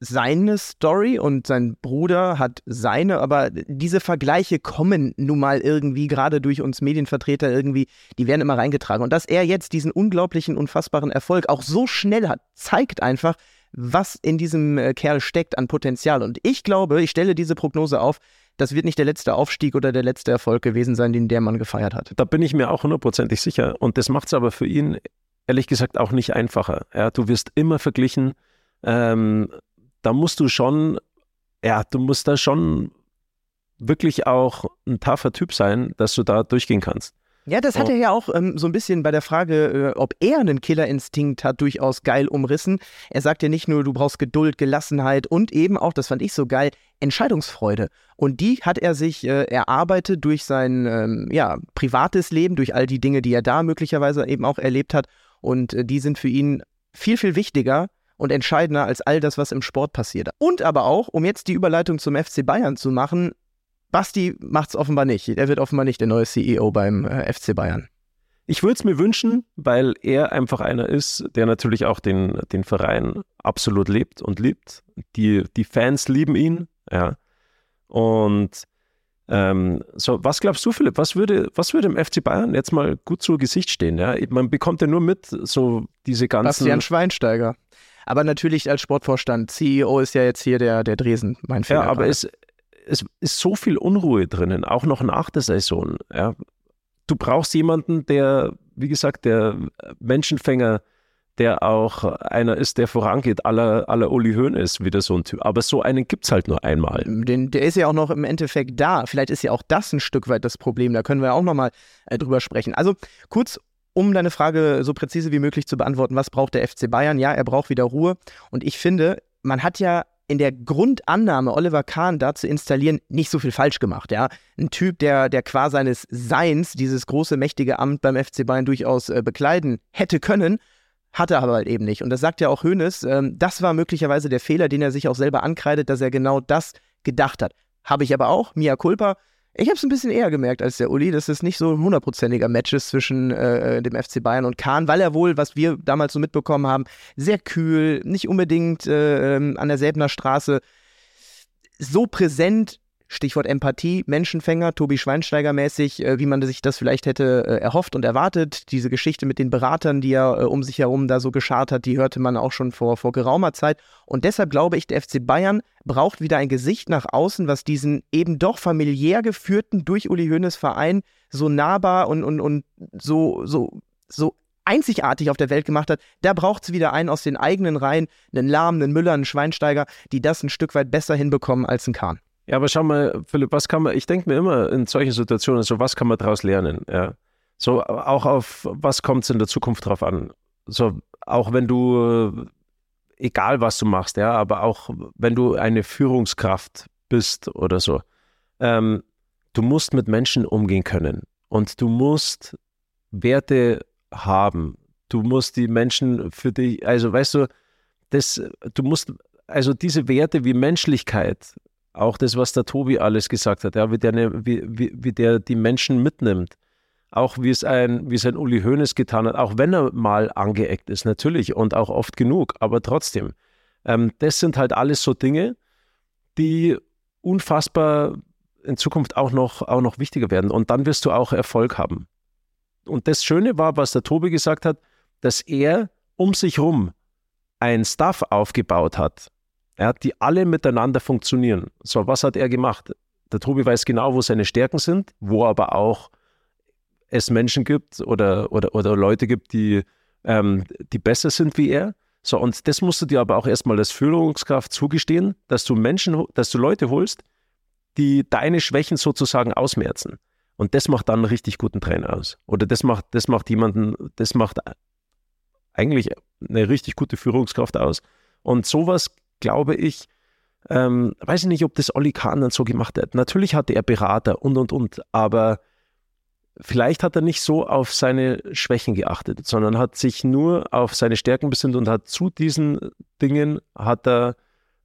seine Story und sein Bruder hat seine, aber diese Vergleiche kommen nun mal irgendwie gerade durch uns Medienvertreter irgendwie, die werden immer reingetragen. Und dass er jetzt diesen unglaublichen, unfassbaren Erfolg auch so schnell hat, zeigt einfach, was in diesem äh, Kerl steckt an Potenzial. Und ich glaube, ich stelle diese Prognose auf, das wird nicht der letzte Aufstieg oder der letzte Erfolg gewesen sein, den der Mann gefeiert hat. Da bin ich mir auch hundertprozentig sicher. Und das macht es aber für ihn ehrlich gesagt auch nicht einfacher. Ja, du wirst immer verglichen. Ähm, da musst du schon, ja, du musst da schon wirklich auch ein taffer Typ sein, dass du da durchgehen kannst. Ja, das hat Oh. er ja auch ähm, so ein bisschen bei der Frage, äh, ob er einen Killerinstinkt hat, durchaus geil umrissen. Er sagt ja nicht nur, du brauchst Geduld, Gelassenheit und eben auch, das fand ich so geil, Entscheidungsfreude. Und die hat er sich äh, erarbeitet durch sein ähm, ja, privates Leben, durch all die Dinge, die er da möglicherweise eben auch erlebt hat. Und äh, die sind für ihn viel, viel wichtiger und entscheidender als all das, was im Sport passiert. Und aber auch, um jetzt die Überleitung zum FC Bayern zu machen, Basti macht es offenbar nicht. Er wird offenbar nicht der neue CEO beim äh, FC Bayern. Ich würde es mir wünschen, weil er einfach einer ist, der natürlich auch den, den Verein absolut lebt und liebt. Die, die Fans lieben ihn, ja. Und ähm, so, was glaubst du, Philipp? Was würde, was würde im FC Bayern jetzt mal gut zu Gesicht stehen? Ja? Man bekommt ja nur mit, so diese ganzen. Bastian Schweinsteiger. Aber natürlich als Sportvorstand. CEO ist ja jetzt hier der, der Dresen, mein Fehler. Ja, aber gerade. es, es ist so viel Unruhe drinnen, auch noch nach der Saison. Ja. Du brauchst jemanden, der, wie gesagt, der Menschenfänger, der auch einer ist, der vorangeht, aller, aller Uli Höhn ist, wieder so ein Typ. Aber so einen gibt es halt nur einmal. Den, der ist ja auch noch im Endeffekt da. Vielleicht ist ja auch das ein Stück weit das Problem. Da können wir auch nochmal äh, drüber sprechen. Also kurz, um deine Frage so präzise wie möglich zu beantworten, was braucht der FC Bayern? Ja, er braucht wieder Ruhe. Und ich finde, man hat ja in der Grundannahme, Oliver Kahn da zu installieren, nicht so viel falsch gemacht. Ja? Ein Typ, der, der qua seines Seins dieses große, mächtige Amt beim FC Bayern durchaus äh, bekleiden hätte können, hat er aber halt eben nicht. Und das sagt ja auch Hoeneß, ähm, das war möglicherweise der Fehler, den er sich auch selber ankreidet, dass er genau das gedacht hat. Habe ich aber auch, Mia Culpa. Ich habe es ein bisschen eher gemerkt als der Uli, dass es nicht so ein hundertprozentiger Match ist zwischen äh, dem FC Bayern und Kahn, weil er wohl, was wir damals so mitbekommen haben, sehr kühl, nicht unbedingt äh, ähm, an der Säbener Straße so präsent, Stichwort Empathie, Menschenfänger, Tobi Schweinsteiger mäßig, äh, wie man sich das vielleicht hätte äh, erhofft und erwartet. Diese Geschichte mit den Beratern, die er äh, um sich herum da so geschart hat, die hörte man auch schon vor, vor geraumer Zeit. Und deshalb glaube ich, der FC Bayern braucht wieder ein Gesicht nach außen, was diesen eben doch familiär geführten, durch Uli Hoeneß Verein so nahbar und, und, und so, so, so einzigartig auf der Welt gemacht hat, da braucht es wieder einen aus den eigenen Reihen, einen Lahm, einen Müller, einen Schweinsteiger, die das ein Stück weit besser hinbekommen als ein Kahn. Ja, aber schau mal, Philipp, was kann man, ich denke mir immer in solchen Situationen, so was kann man daraus lernen? Ja. So auch auf was kommt es in der Zukunft drauf an? So, auch wenn du, egal was du machst, ja, aber auch wenn du eine Führungskraft bist oder so, ähm, du musst mit Menschen umgehen können und du musst Werte haben. Du musst die Menschen für dich, also weißt du, das, du musst, also diese Werte wie Menschlichkeit, auch das, was der Tobi alles gesagt hat, ja, wie, der, ne, wie, wie, wie der die Menschen mitnimmt, auch wie es ein, wie es ein Uli Hoeneß getan hat, auch wenn er mal angeeckt ist, natürlich und auch oft genug, aber trotzdem. Ähm, das sind halt alles so Dinge, die unfassbar in Zukunft auch noch, auch noch wichtiger werden. Und dann wirst du auch Erfolg haben. Und das Schöne war, was der Tobi gesagt hat, dass er um sich rum ein Staff aufgebaut hat, ja, die alle miteinander funktionieren. So, was hat er gemacht? Der Tobi weiß genau, wo seine Stärken sind, wo aber auch es Menschen gibt oder, oder, oder Leute gibt, die, ähm, die besser sind wie er. So, und das musst du dir aber auch erstmal als Führungskraft zugestehen, dass du Menschen, dass du Leute holst, die deine Schwächen sozusagen ausmerzen. Und das macht dann einen richtig guten Trainer aus. Oder das macht, das macht jemanden, das macht eigentlich eine richtig gute Führungskraft aus. Und sowas, glaube ich, ähm, weiß ich nicht, ob das Olli Kahn dann so gemacht hat. Natürlich hatte er Berater und, und, und, aber vielleicht hat er nicht so auf seine Schwächen geachtet, sondern hat sich nur auf seine Stärken besinnt und hat zu diesen Dingen, hat er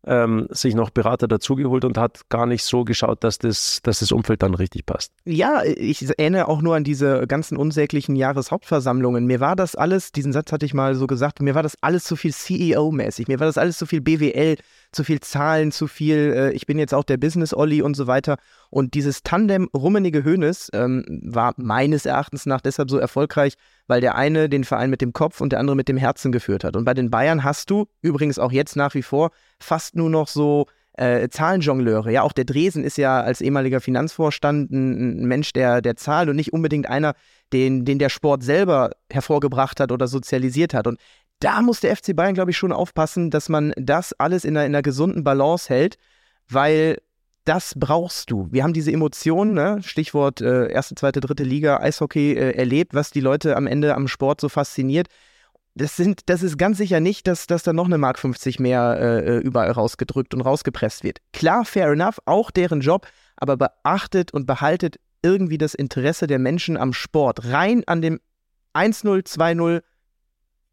ähm, sich noch Berater dazugeholt und hat gar nicht so geschaut, dass das, dass das Umfeld dann richtig passt. Ja, ich erinnere auch nur an diese ganzen unsäglichen Jahreshauptversammlungen. Mir war das alles, diesen Satz hatte ich mal so gesagt, mir war das alles zu viel CEO-mäßig, mir war das alles zu viel BWL, zu viel Zahlen, zu viel, äh, ich bin jetzt auch der Business-Olli und so weiter. Und dieses Tandem Rummenige Hönes ähm, war meines Erachtens nach deshalb so erfolgreich, weil der eine den Verein mit dem Kopf und der andere mit dem Herzen geführt hat. Und bei den Bayern hast du übrigens auch jetzt nach wie vor fast nur noch so äh, Zahlenjongleure. Ja, auch der Dresen ist ja als ehemaliger Finanzvorstand ein, ein Mensch der, der Zahl und nicht unbedingt einer, den, den der Sport selber hervorgebracht hat oder sozialisiert hat. Und da muss der FC Bayern, glaube ich, schon aufpassen, dass man das alles in einer, in einer gesunden Balance hält, weil das brauchst du. Wir haben diese Emotionen, ne? Stichwort äh, erste, zweite, dritte Liga, Eishockey äh, erlebt, was die Leute am Ende am Sport so fasziniert. Das, sind, das ist ganz sicher nicht, dass, dass da noch eine Mark 50 mehr äh, überall rausgedrückt und rausgepresst wird. Klar, fair enough, auch deren Job, aber beachtet und behaltet irgendwie das Interesse der Menschen am Sport. Rein an dem 1-0, 2-0,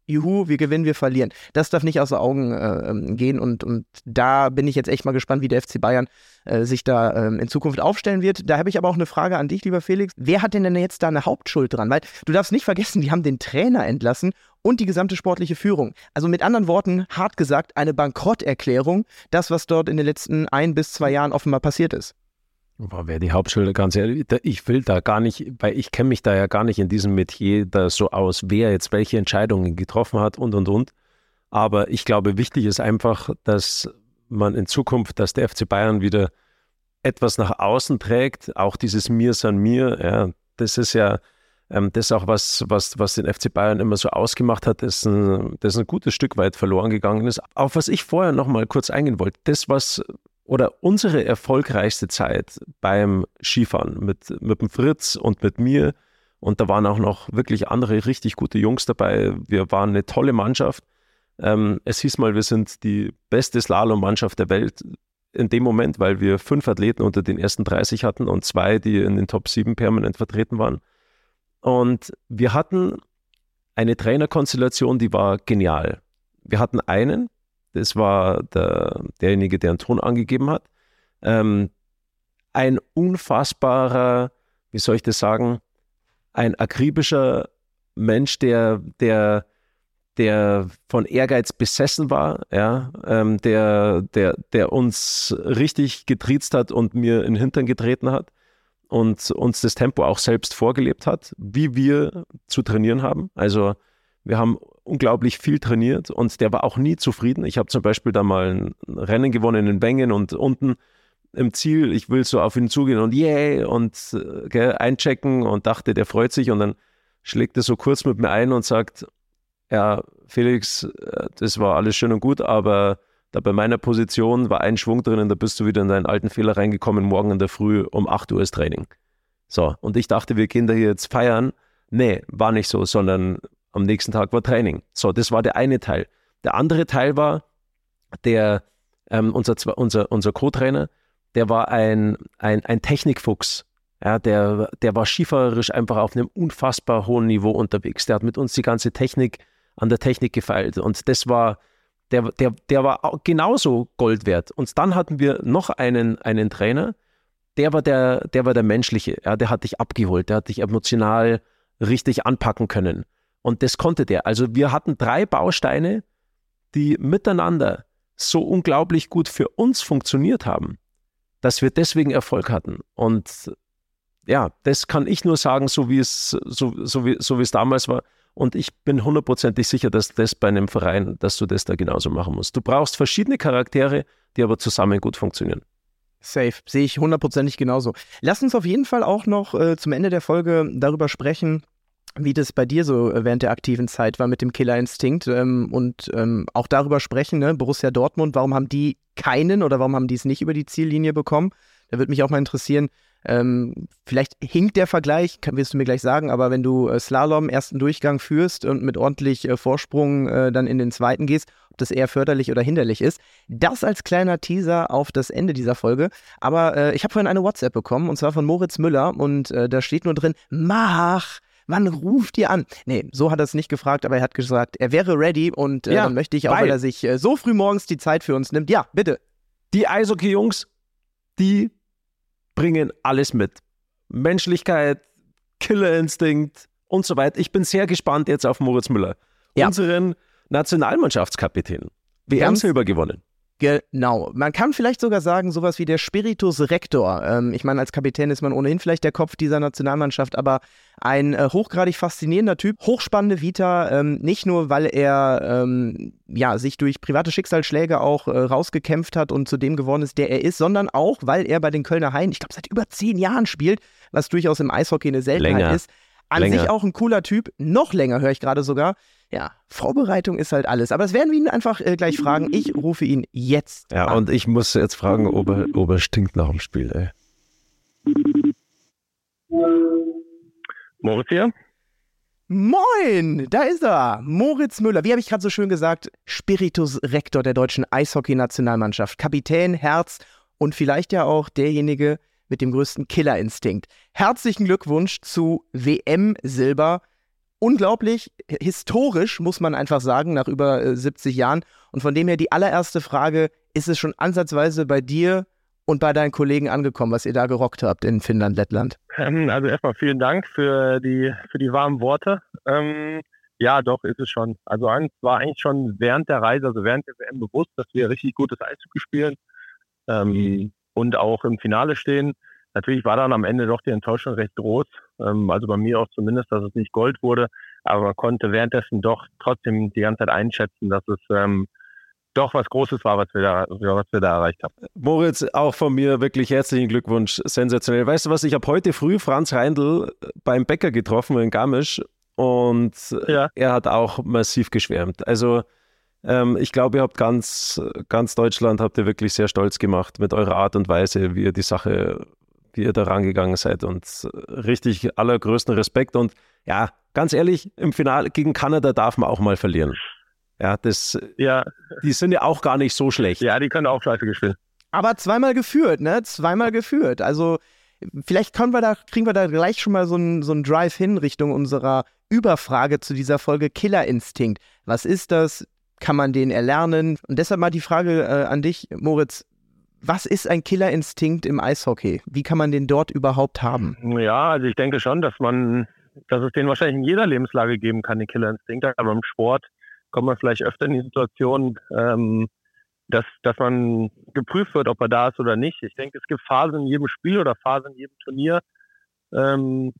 juhu, wir gewinnen, wir verlieren. Das darf nicht außer Augen äh, ähm, gehen und, und da bin ich jetzt echt mal gespannt, wie der FC Bayern äh, sich da äh, in Zukunft aufstellen wird. Da habe ich aber auch eine Frage an dich, lieber Felix. Wer hat denn denn jetzt da eine Hauptschuld dran? Weil du darfst nicht vergessen, die haben den Trainer entlassen und die gesamte sportliche Führung. Also mit anderen Worten, hart gesagt, eine Bankrotterklärung, das, was dort in den letzten ein bis zwei Jahren offenbar passiert ist. Wer die Hauptschulter, ganz ehrlich, ich will da gar nicht, weil ich kenne mich da ja gar nicht in diesem Metier da so aus, wer jetzt welche Entscheidungen getroffen hat und und und. Aber ich glaube, wichtig ist einfach, dass man in Zukunft, dass der FC Bayern wieder etwas nach außen trägt, auch dieses Mir san mir, ja, das ist ja ähm, das ist auch was, was, was den FC Bayern immer so ausgemacht hat, das ein, das ein gutes Stück weit verloren gegangen ist. Auf was ich vorher noch mal kurz eingehen wollte, das, was oder unsere erfolgreichste Zeit beim Skifahren mit, mit dem Fritz und mit mir. Und da waren auch noch wirklich andere richtig gute Jungs dabei. Wir waren eine tolle Mannschaft. Ähm, es hieß mal, wir sind die beste Slalom-Mannschaft der Welt in dem Moment, weil wir fünf Athleten unter den ersten 30 hatten und zwei, die in den Top 7 permanent vertreten waren. Und wir hatten eine Trainerkonstellation, die war genial. Wir hatten einen, das war der, derjenige, der einen Ton angegeben hat. Ähm, ein unfassbarer, wie soll ich das sagen, ein akribischer Mensch, der, der, der von Ehrgeiz besessen war, ja, ähm, der, der, der uns richtig getriezt hat und mir in den Hintern getreten hat und uns das Tempo auch selbst vorgelebt hat, wie wir zu trainieren haben. Also wir haben unglaublich viel trainiert und der war auch nie zufrieden. Ich habe zum Beispiel da mal ein Rennen gewonnen in Bengen und unten im Ziel, ich will so auf ihn zugehen und yay und äh, gell, einchecken und dachte, der freut sich und dann schlägt er so kurz mit mir ein und sagt, ja, Felix, äh, das war alles schön und gut, aber da bei meiner Position war ein Schwung drin, da bist du wieder in deinen alten Fehler reingekommen, morgen in der Früh um 8 Uhr ist Training. So, und ich dachte, wir gehen da hier jetzt feiern. Nee, war nicht so, sondern am nächsten Tag war Training. So, das war der eine Teil. Der andere Teil war, der, ähm, unser, unser, unser Co-Trainer, der war ein, ein, ein Technikfuchs. Ja, der, der war skifahrerisch einfach auf einem unfassbar hohen Niveau unterwegs. Der hat mit uns die ganze Technik an der Technik gefeilt. Und das war, der, der, der war genauso Gold wert. Und dann hatten wir noch einen, einen Trainer, der war der, der war der menschliche. Ja, der hat dich abgeholt, der hat dich emotional richtig anpacken können. Und das konnte der. Also wir hatten drei Bausteine, die miteinander so unglaublich gut für uns funktioniert haben, dass wir deswegen Erfolg hatten. Und ja, das kann ich nur sagen, so wie es, so, so wie, so wie es damals war. Und ich bin hundertprozentig sicher, dass das bei einem Verein, dass du das da genauso machen musst. Du brauchst verschiedene Charaktere, die aber zusammen gut funktionieren. Safe, sehe ich hundertprozentig genauso. Lass uns auf jeden Fall auch noch äh, zum Ende der Folge darüber sprechen, wie das bei dir so äh, während der aktiven Zeit war mit dem Killerinstinkt ähm, und ähm, auch darüber sprechen, ne? Borussia Dortmund, warum haben die keinen oder warum haben die es nicht über die Ziellinie bekommen? Da würde mich auch mal interessieren, ähm, vielleicht hinkt der Vergleich, kann, wirst du mir gleich sagen, aber wenn du äh, Slalom ersten Durchgang führst und mit ordentlich äh, Vorsprung äh, dann in den zweiten gehst, ob das eher förderlich oder hinderlich ist. Das als kleiner Teaser auf das Ende dieser Folge. Aber äh, ich habe vorhin eine WhatsApp bekommen und zwar von Moritz Müller und äh, da steht nur drin, mach! Wann ruft ihr an? Nee, so hat er es nicht gefragt, aber er hat gesagt, er wäre ready und äh, ja, dann möchte ich auch, weil, weil er sich äh, so früh morgens die Zeit für uns nimmt. Ja, bitte. Die Eishockey-Jungs, die bringen alles mit. Menschlichkeit, Killerinstinkt und so weiter. Ich bin sehr gespannt jetzt auf Moritz Müller, ja. unseren Nationalmannschaftskapitän. WM-Silber gewonnen. Genau. Man kann vielleicht sogar sagen, sowas wie der Spiritus Rector. Ähm, ich meine, als Kapitän ist man ohnehin vielleicht der Kopf dieser Nationalmannschaft, aber ein äh, hochgradig faszinierender Typ, hochspannende Vita, ähm, nicht nur, weil er ähm, ja, sich durch private Schicksalsschläge auch äh, rausgekämpft hat und zu dem geworden ist, der er ist, sondern auch, weil er bei den Kölner Haien, ich glaube, seit über zehn Jahren spielt, was durchaus im Eishockey eine Seltenheit Länger. ist An Länger. sich auch ein cooler Typ, noch länger höre ich gerade sogar. Ja, Vorbereitung ist halt alles. Aber das werden wir ihn einfach äh, gleich fragen. Ich rufe ihn jetzt. Ja, an. und ich muss jetzt fragen, ob er, ob er stinkt nach dem Spiel, ey. Moritz hier? Moin, da ist er. Moritz Müller. Wie habe ich gerade so schön gesagt? Spiritus Rektor der deutschen Eishockey-Nationalmannschaft. Kapitän, Herz und vielleicht ja auch derjenige mit dem größten Killerinstinkt. Herzlichen Glückwunsch zu WM Silber. Unglaublich, historisch muss man einfach sagen, nach über äh, 70 Jahren. Und von dem her die allererste Frage, ist es schon ansatzweise bei dir und bei deinen Kollegen angekommen, was ihr da gerockt habt in Finnland, Lettland? Ähm, Also erstmal vielen Dank für die, für die warmen Worte. Ähm, ja, doch, ist es schon. Also es war eigentlich schon während der Reise, also während der WM bewusst, dass wir richtig gutes Eishockey spielen ähm, und auch im Finale stehen. Natürlich war dann am Ende doch die Enttäuschung recht groß. Ähm, also bei mir auch zumindest, dass es nicht Gold wurde. Aber man konnte währenddessen doch trotzdem die ganze Zeit einschätzen, dass es ähm, doch was Großes war, was wir da, was wir da erreicht haben. Moritz, auch von mir wirklich herzlichen Glückwunsch. Sensationell. Weißt du was, ich habe heute früh Franz Reindl beim Bäcker getroffen in Garmisch und Ja. er hat auch massiv geschwärmt. Also ähm, ich glaube, ihr habt ganz, ganz Deutschland habt ihr wirklich sehr stolz gemacht mit eurer Art und Weise, wie ihr die Sache, wie ihr da rangegangen seid und richtig allergrößten Respekt und ja, ganz ehrlich, im Finale gegen Kanada darf man auch mal verlieren. Ja, das, Ja, die sind ja auch gar nicht so schlecht. ja, die können auch scheiße gespielt. Aber zweimal geführt, ne? Zweimal geführt. Also vielleicht können wir da, kriegen wir da gleich schon mal so einen so einen Drive hin Richtung unserer Überfrage zu dieser Folge Killerinstinkt. Was ist das? Kann man den erlernen? Und deshalb mal die Frage äh, an dich, Moritz. Was ist ein Killerinstinkt im Eishockey? Wie kann man den dort überhaupt haben? Ja, also ich denke schon, dass man, dass es den wahrscheinlich in jeder Lebenslage geben kann, den Killerinstinkt. Aber im Sport kommt man vielleicht öfter in die Situation, ähm, dass, dass man geprüft wird, ob er da ist oder nicht. Ich denke, es gibt Phasen in jedem Spiel oder Phasen in jedem Turnier, ähm,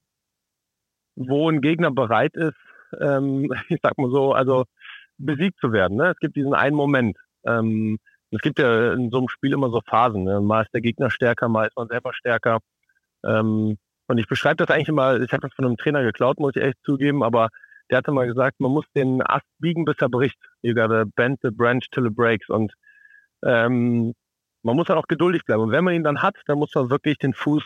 wo ein Gegner bereit ist, ähm, ich sag mal so, also besiegt zu werden. Ne? Es gibt diesen einen Moment. Ähm, es gibt ja in so einem Spiel immer so Phasen. Ne? Mal ist der Gegner stärker, mal ist man selber stärker. Ähm, und ich beschreibe das eigentlich immer, ich habe das von einem Trainer geklaut, muss ich echt zugeben, aber der hatte mal gesagt, man muss den Ast biegen, bis er bricht. You gotta bend the branch till it breaks. Und ähm, man muss dann auch geduldig bleiben. Und wenn man ihn dann hat, dann muss man wirklich den Fuß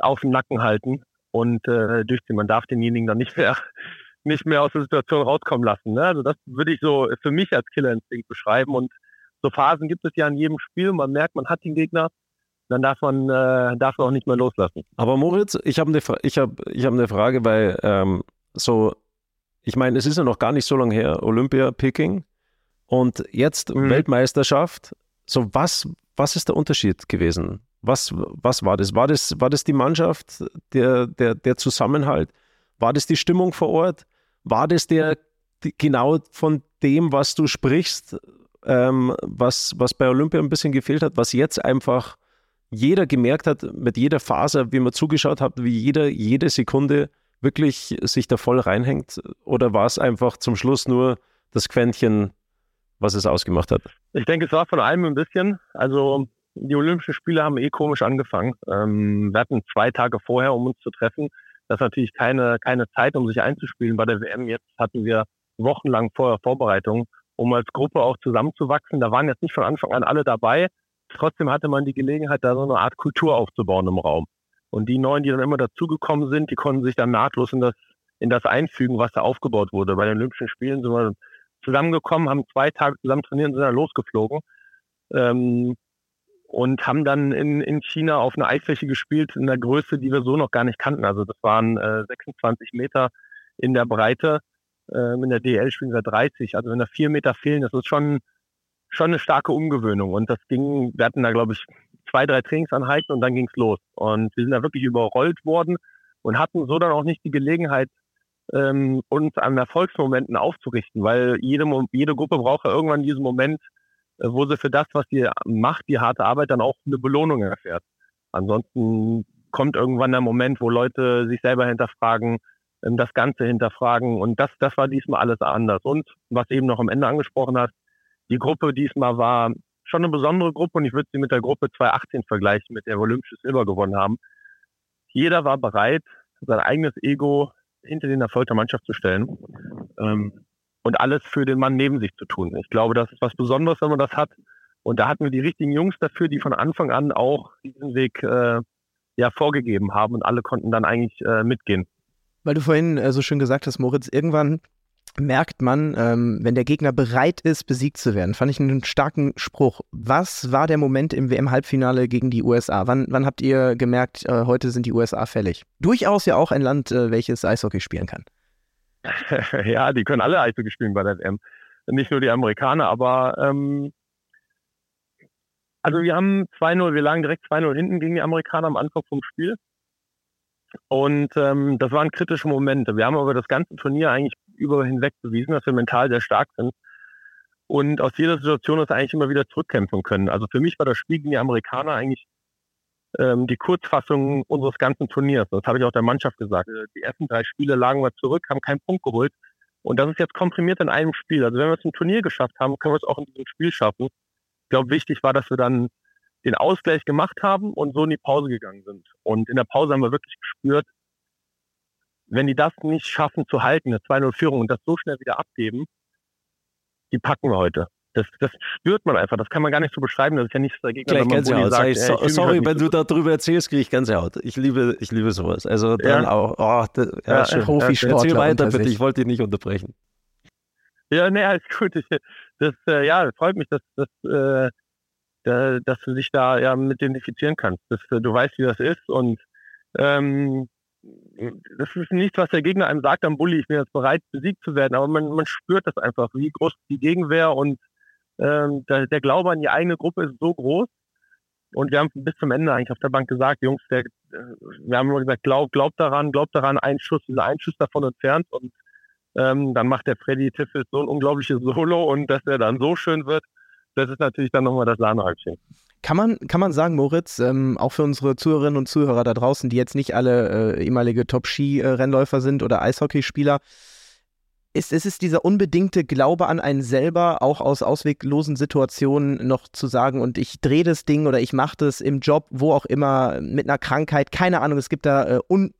auf dem Nacken halten und äh, durchziehen. Man darf denjenigen dann nicht mehr, nicht mehr aus der Situation rauskommen lassen. Ne? Also das würde ich so für mich als Killerinstinkt beschreiben. Und so Phasen gibt es ja in jedem Spiel. Man merkt, man hat den Gegner, dann darf man, äh, darf man auch nicht mehr loslassen. Aber Moritz, ich habe eine, ich hab, ich hab eine Frage, weil ähm, so, ich meine, es ist ja noch gar nicht so lange her, Olympia, Peking und jetzt Mhm. Weltmeisterschaft. So, was, was ist der Unterschied gewesen? Was, was war das? War das, war das die Mannschaft, der, der, der Zusammenhalt? War das die Stimmung vor Ort? War das der die, genau von dem, was du sprichst, ähm, was, was bei Olympia ein bisschen gefehlt hat, was jetzt einfach jeder gemerkt hat, mit jeder Phase, wie man zugeschaut hat, wie jeder jede Sekunde wirklich sich da voll reinhängt? Oder war es einfach zum Schluss nur das Quäntchen, was es ausgemacht hat? Ich denke, es war von allem ein bisschen. Also die Olympischen Spiele haben eh komisch angefangen. Ähm, wir hatten zwei Tage vorher, um uns zu treffen. Das ist natürlich keine, keine Zeit, um sich einzuspielen bei der WM. Jetzt hatten wir wochenlang vorher Vorbereitung, um als Gruppe auch zusammenzuwachsen. Da waren jetzt nicht von Anfang an alle dabei. Trotzdem hatte man die Gelegenheit, da so eine Art Kultur aufzubauen im Raum. Und die Neuen, die dann immer dazugekommen sind, die konnten sich dann nahtlos in das, in das einfügen, was da aufgebaut wurde. Bei den Olympischen Spielen sind wir zusammengekommen, haben zwei Tage zusammen trainiert und sind dann losgeflogen. Ähm, und haben dann in, in China auf einer Eisfläche gespielt in der Größe, die wir so noch gar nicht kannten. Also das waren äh, 26 Meter in der Breite. Ähm, in der DL spielen wir 30. Also wenn da vier Meter fehlen, das ist schon, schon eine starke Umgewöhnung. Und das ging, wir hatten da, glaube ich, zwei, drei Trainingseinheiten und dann ging's los. Und wir sind da wirklich überrollt worden und hatten so dann auch nicht die Gelegenheit, ähm, uns an Erfolgsmomenten aufzurichten, weil jede, jede Gruppe braucht ja irgendwann diesen Moment, wo sie für das, was sie macht, die harte Arbeit, dann auch eine Belohnung erfährt. Ansonsten kommt irgendwann der Moment, wo Leute sich selber hinterfragen, ähm, das Ganze hinterfragen und das, das war diesmal alles anders. Und was eben noch am Ende angesprochen hast, die Gruppe diesmal war schon eine besondere Gruppe und ich würde sie mit der Gruppe 2018 vergleichen, mit der wir Olympisches Silber gewonnen haben. Jeder war bereit, sein eigenes Ego hinter den Erfolg der Mannschaft zu stellen ähm, und alles für den Mann neben sich zu tun. Ich glaube, das ist was Besonderes, wenn man das hat. Und da hatten wir die richtigen Jungs dafür, die von Anfang an auch diesen Weg äh, ja vorgegeben haben und alle konnten dann eigentlich äh, mitgehen. Weil du vorhin äh, so schön gesagt hast, Moritz, irgendwann merkt man, ähm, wenn der Gegner bereit ist, besiegt zu werden. Fand ich einen starken Spruch. Was war der Moment im WM-Halbfinale gegen die USA? Wann, wann habt ihr gemerkt, äh, heute sind die USA fällig? Durchaus ja auch ein Land, äh, welches Eishockey spielen kann. ja, die können alle Eishockey spielen bei der WM. Nicht nur die Amerikaner, aber ähm, also wir haben 2-0, wir lagen direkt 2-0 hinten gegen die Amerikaner am Anfang vom Spiel. Und ähm, das waren kritische Momente. Wir haben aber das ganze Turnier eigentlich über hinweg bewiesen, dass wir mental sehr stark sind. Und aus jeder Situation uns eigentlich immer wieder zurückkämpfen können. Also für mich war das Spiel gegen die Amerikaner eigentlich ähm, die Kurzfassung unseres ganzen Turniers. Das habe ich auch der Mannschaft gesagt. Die ersten drei Spiele lagen wir zurück, haben keinen Punkt geholt. Und das ist jetzt komprimiert in einem Spiel. Also wenn wir es im Turnier geschafft haben, können wir es auch in diesem Spiel schaffen. Ich glaube, wichtig war, dass wir dann den Ausgleich gemacht haben und so in die Pause gegangen sind. Und in der Pause haben wir wirklich gespürt, wenn die das nicht schaffen zu halten, eine 2-0-Führung und das so schnell wieder abgeben, die packen wir heute. Das, das spürt man einfach. Das kann man gar nicht so beschreiben. Das ist ja nichts dagegen. Gleich Gänsehaut. Sagt, so, ey, sorry, wenn du darüber erzählst, kriege ich Gänsehaut. Ich liebe, ich liebe sowas. Also dann ja. auch, oh, das, ja, ja, Profisportler. Erzähl weiter bitte, ich wollte dich nicht unterbrechen. Ja, nee, alles gut. Ich, das, äh, ja, freut mich, dass, dass, äh, da, dass du dich da ja mit identifizieren kannst. Dass, äh, du weißt, wie das ist und ähm, das ist nichts, was der Gegner einem sagt am Bulli, ich bin jetzt bereit, besiegt zu werden, aber man, man spürt das einfach, wie groß die Gegenwehr und ähm, der, der Glaube an die eigene Gruppe ist so groß. Und wir haben bis zum Ende eigentlich auf der Bank gesagt, Jungs, der, äh, wir haben immer gesagt, glaub, glaub daran, glaub daran, ein Schuss, dieser ein Schuss davon entfernt und ähm, dann macht der Freddy Tiffels so ein unglaubliches Solo und dass er dann so schön wird, das ist natürlich dann nochmal das Sahnehäubchen. Kann man, kann man sagen, Moritz, ähm, auch für unsere Zuhörerinnen und Zuhörer da draußen, die jetzt nicht alle äh, ehemalige Top-Ski-Rennläufer sind oder Eishockeyspieler, ist, ist es dieser unbedingte Glaube an einen selber, auch aus ausweglosen Situationen noch zu sagen, und ich drehe das Ding oder ich mache das im Job, wo auch immer, mit einer Krankheit, keine Ahnung, es gibt da äh, un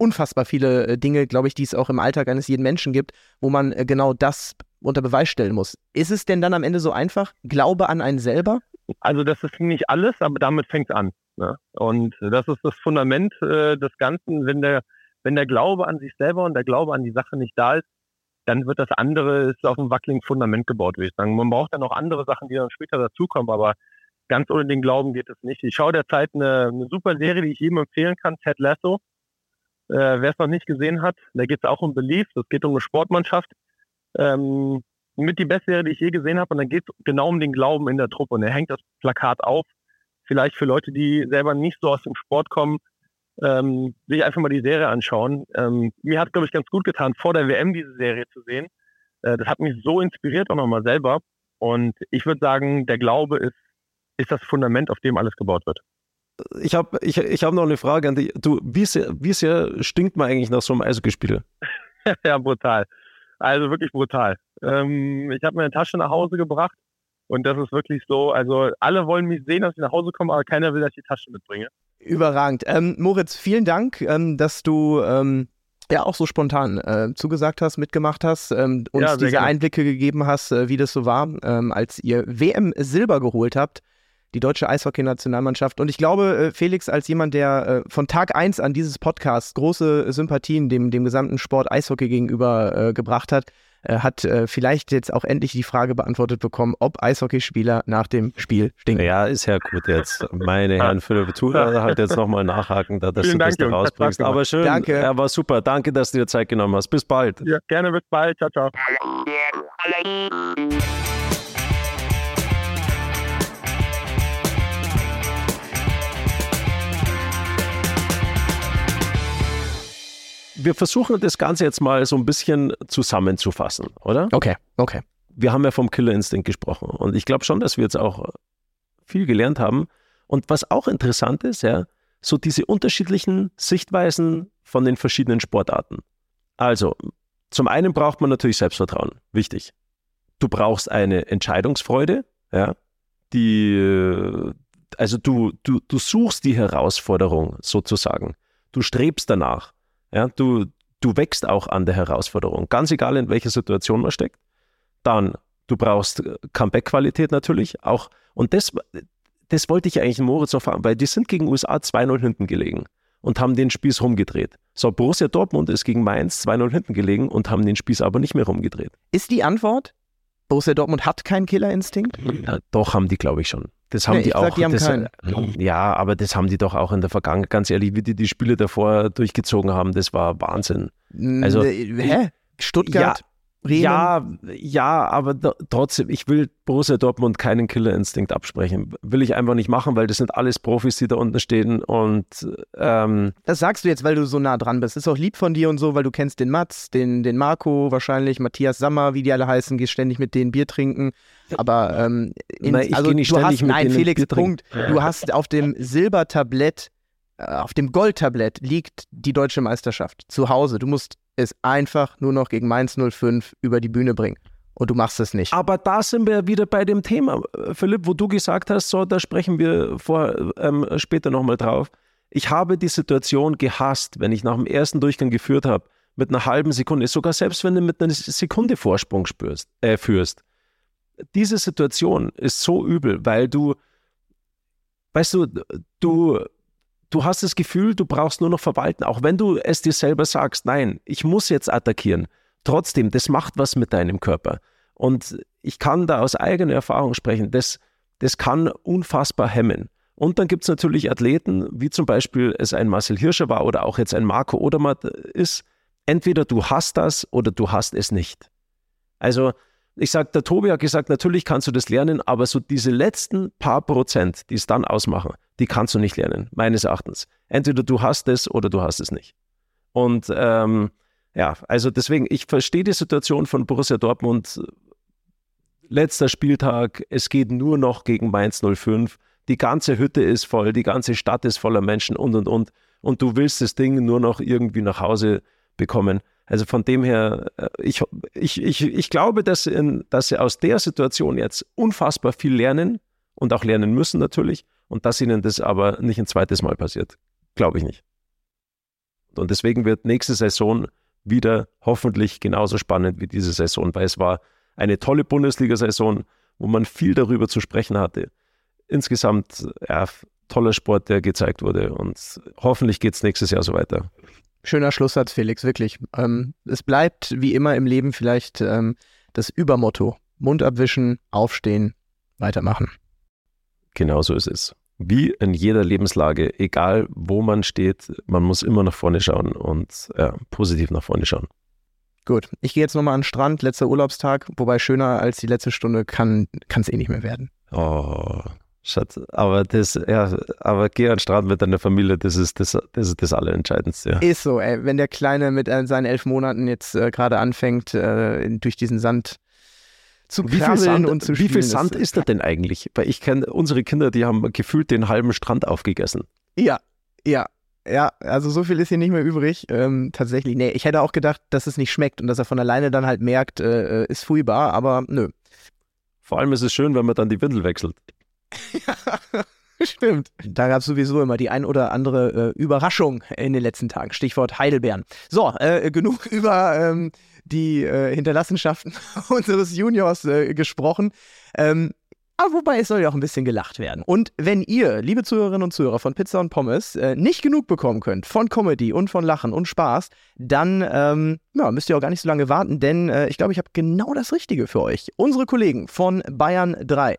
unfassbar viele äh, Dinge, glaube ich, die es auch im Alltag eines jeden Menschen gibt, wo man äh, genau das unter Beweis stellen muss. Ist es denn dann am Ende so einfach? Glaube an einen selber? Also das ist nicht alles, aber damit fängt es an. Ne? Und das ist das Fundament äh, des Ganzen. Wenn der, wenn der Glaube an sich selber und der Glaube an die Sache nicht da ist, dann wird das andere ist auf einem wackeligen Fundament gebaut, würde ich sagen. Man braucht dann noch andere Sachen, die dann später dazukommen, aber ganz ohne den Glauben geht es nicht. Ich schaue derzeit eine, eine super Serie, die ich jedem empfehlen kann, Ted Lasso. Äh, Wer es noch nicht gesehen hat, da geht es auch um Belief, es geht um eine Sportmannschaft. Ähm, mit die beste Serie, die ich je gesehen habe. Und dann geht es genau um den Glauben in der Truppe. Und er hängt das Plakat auf. Vielleicht für Leute, die selber nicht so aus dem Sport kommen, ähm, sich einfach mal die Serie anschauen. Ähm, mir hat, glaube ich, ganz gut getan, vor der WM diese Serie zu sehen. Äh, das hat mich so inspiriert auch nochmal selber. Und ich würde sagen, der Glaube ist, ist das Fundament, auf dem alles gebaut wird. Ich habe ich, ich hab noch eine Frage an dich. Du, wie sehr, wie sehr stinkt man eigentlich nach so einem Eishockeyspiel? ja, brutal. Also wirklich brutal. Ähm, ich habe meine Tasche nach Hause gebracht und das ist wirklich so, also alle wollen mich sehen, dass ich nach Hause komme, aber keiner will, dass ich die Tasche mitbringe. Überragend. Ähm, Moritz, vielen Dank, ähm, dass du ähm, ja auch so spontan äh, zugesagt hast, mitgemacht hast, ähm, uns ja, diese gerne. Einblicke gegeben hast, äh, wie das so war, ähm, als ihr WM Silber geholt habt die deutsche Eishockey-Nationalmannschaft. Und ich glaube, äh, Felix, als jemand, der äh, von Tag 1 an dieses Podcast große Sympathien dem, dem gesamten Sport Eishockey gegenüber äh, gebracht hat, hat vielleicht jetzt auch endlich die Frage beantwortet bekommen, ob Eishockeyspieler nach dem Spiel stinken. Ja, ist ja gut jetzt. Meine Herren Philipp Zuhörer halt jetzt nochmal nachhaken, da, dass Vielen du Dank, das da rausbringst. Aber schön, Danke. er war super. Danke, dass du dir Zeit genommen hast. Bis bald. Ja, gerne bis bald. Ciao, ciao. Wir versuchen das Ganze jetzt mal so ein bisschen zusammenzufassen, oder? Okay, okay. Wir haben ja vom Killer Instinct gesprochen und ich glaube schon, dass wir jetzt auch viel gelernt haben. Und was auch interessant ist, ja, so diese unterschiedlichen Sichtweisen von den verschiedenen Sportarten. Also, zum einen braucht man natürlich Selbstvertrauen, wichtig. Du brauchst eine Entscheidungsfreude, ja, die, also du, du, du suchst die Herausforderung sozusagen. Du strebst danach. Ja, du, du wächst auch an der Herausforderung, ganz egal in welcher Situation man steckt. Dann, du brauchst äh, Comeback-Qualität natürlich auch. Und das, das wollte ich eigentlich in Moritz noch fragen, weil die sind gegen USA 2-0 hinten gelegen und haben den Spieß rumgedreht. So, Borussia Dortmund ist gegen Mainz 2-0 hinten gelegen und haben den Spieß aber nicht mehr rumgedreht. Ist die Antwort, Borussia Dortmund hat keinen Killerinstinkt? Ja, doch, haben die, glaube ich schon. Das haben Nee, die auch. sag, die haben das, keinen. Ja, aber das haben die doch auch in der Vergangenheit. Ganz ehrlich, wie die die Spiele davor durchgezogen haben, das war Wahnsinn. Also, Äh, hä? Stuttgart? Bremen? Ja, ja, aber trotzdem, ich will Borussia Dortmund keinen Killerinstinkt absprechen. Will ich einfach nicht machen, weil das sind alles Profis, die da unten stehen und ähm, Das sagst du jetzt, weil du so nah dran bist. Ist auch lieb von dir und so, weil du kennst den Mats, den, den Marco wahrscheinlich, Matthias Sammer, wie die alle heißen, gehst ständig mit denen Bier trinken. Aber ähm, in, Nein, ich also du hast, nein, Felix. Punkt. Du hast auf dem Silbertablett, äh, auf dem Goldtablett liegt die deutsche Meisterschaft zu Hause. Du musst es einfach nur noch gegen Mainz 05 über die Bühne bringen. Und du machst es nicht. Aber da sind wir wieder bei dem Thema, äh, Philipp, wo du gesagt hast, so, da sprechen wir vor, ähm, später nochmal drauf. Ich habe die Situation gehasst, wenn ich nach dem ersten Durchgang geführt habe, mit einer halben Sekunde, sogar selbst wenn du mit einer Sekunde Vorsprung spürst, äh, führst. Diese Situation ist so übel, weil du, weißt du, du, du hast das Gefühl, du brauchst nur noch verwalten, auch wenn du es dir selber sagst, nein, ich muss jetzt attackieren. Trotzdem, das macht was mit deinem Körper. Und ich kann da aus eigener Erfahrung sprechen, das, das kann unfassbar hemmen. Und dann gibt es natürlich Athleten, wie zum Beispiel es ein Marcel Hirscher war oder auch jetzt ein Marco Odermatt ist. Entweder du hast das oder du hast es nicht. Also ich sage, der Tobi hat gesagt, natürlich kannst du das lernen, aber so diese letzten paar Prozent, die es dann ausmachen, die kannst du nicht lernen, meines Erachtens. Entweder du hast es oder du hast es nicht. Und ähm, ja, also deswegen, ich verstehe die Situation von Borussia Dortmund. Letzter Spieltag, es geht nur noch gegen Mainz 05. Die ganze Hütte ist voll, die ganze Stadt ist voller Menschen und und und. Und du willst das Ding nur noch irgendwie nach Hause bekommen. Also von dem her, äh, ich, ich, ich, ich glaube, dass, in, dass sie aus der Situation jetzt unfassbar viel lernen und auch lernen müssen natürlich und dass ihnen das aber nicht ein zweites Mal passiert. Glaube ich nicht. Und deswegen wird nächste Saison wieder hoffentlich genauso spannend wie diese Saison, weil es war eine tolle Bundesliga-Saison, wo man viel darüber zu sprechen hatte. Insgesamt ja, toller Sport, der gezeigt wurde und hoffentlich geht es nächstes Jahr so weiter. Schöner Schlusssatz, Felix, wirklich. Ähm, es bleibt wie immer im Leben vielleicht ähm, das Übermotto. Mund abwischen, aufstehen, weitermachen. Genau so ist es. Wie in jeder Lebenslage, egal wo man steht, man muss immer nach vorne schauen und ja, positiv nach vorne schauen. Gut, ich gehe jetzt nochmal an den Strand, letzter Urlaubstag, wobei schöner als die letzte Stunde kann es eh nicht mehr werden. Oh, Schatz, aber das, ja, aber geh an den Strand mit deiner Familie, das ist das, das, ist das Allerentscheidendste. Ja. Ist so, ey, wenn der Kleine mit äh, seinen elf Monaten jetzt äh, gerade anfängt, äh, durch diesen Sand zu Wie viel Sand, und zu wie spielen. viel Sand das- ist da denn eigentlich? Weil ich kenne unsere Kinder, die haben gefühlt den halben Strand aufgegessen. Ja, ja, ja, also so viel ist hier nicht mehr übrig. Ähm, tatsächlich, nee, ich hätte auch gedacht, dass es nicht schmeckt und dass er von alleine dann halt merkt, äh, ist furchtbar, aber nö. Vor allem ist es schön, wenn man dann die Windel wechselt. Stimmt. Da gab es sowieso immer die ein oder andere äh, Überraschung in den letzten Tagen. Stichwort Heidelbeeren. So, äh, genug über ähm, die äh, Hinterlassenschaften unseres Juniors äh, gesprochen. Ähm, aber wobei es soll ja auch ein bisschen gelacht werden. Und wenn ihr, liebe Zuhörerinnen und Zuhörer von Pizza und Pommes, äh, nicht genug bekommen könnt von Comedy und von Lachen und Spaß, dann ähm, ja, müsst ihr auch gar nicht so lange warten, denn äh, ich glaube, ich habe genau das Richtige für euch. Unsere Kollegen von Bayern 3.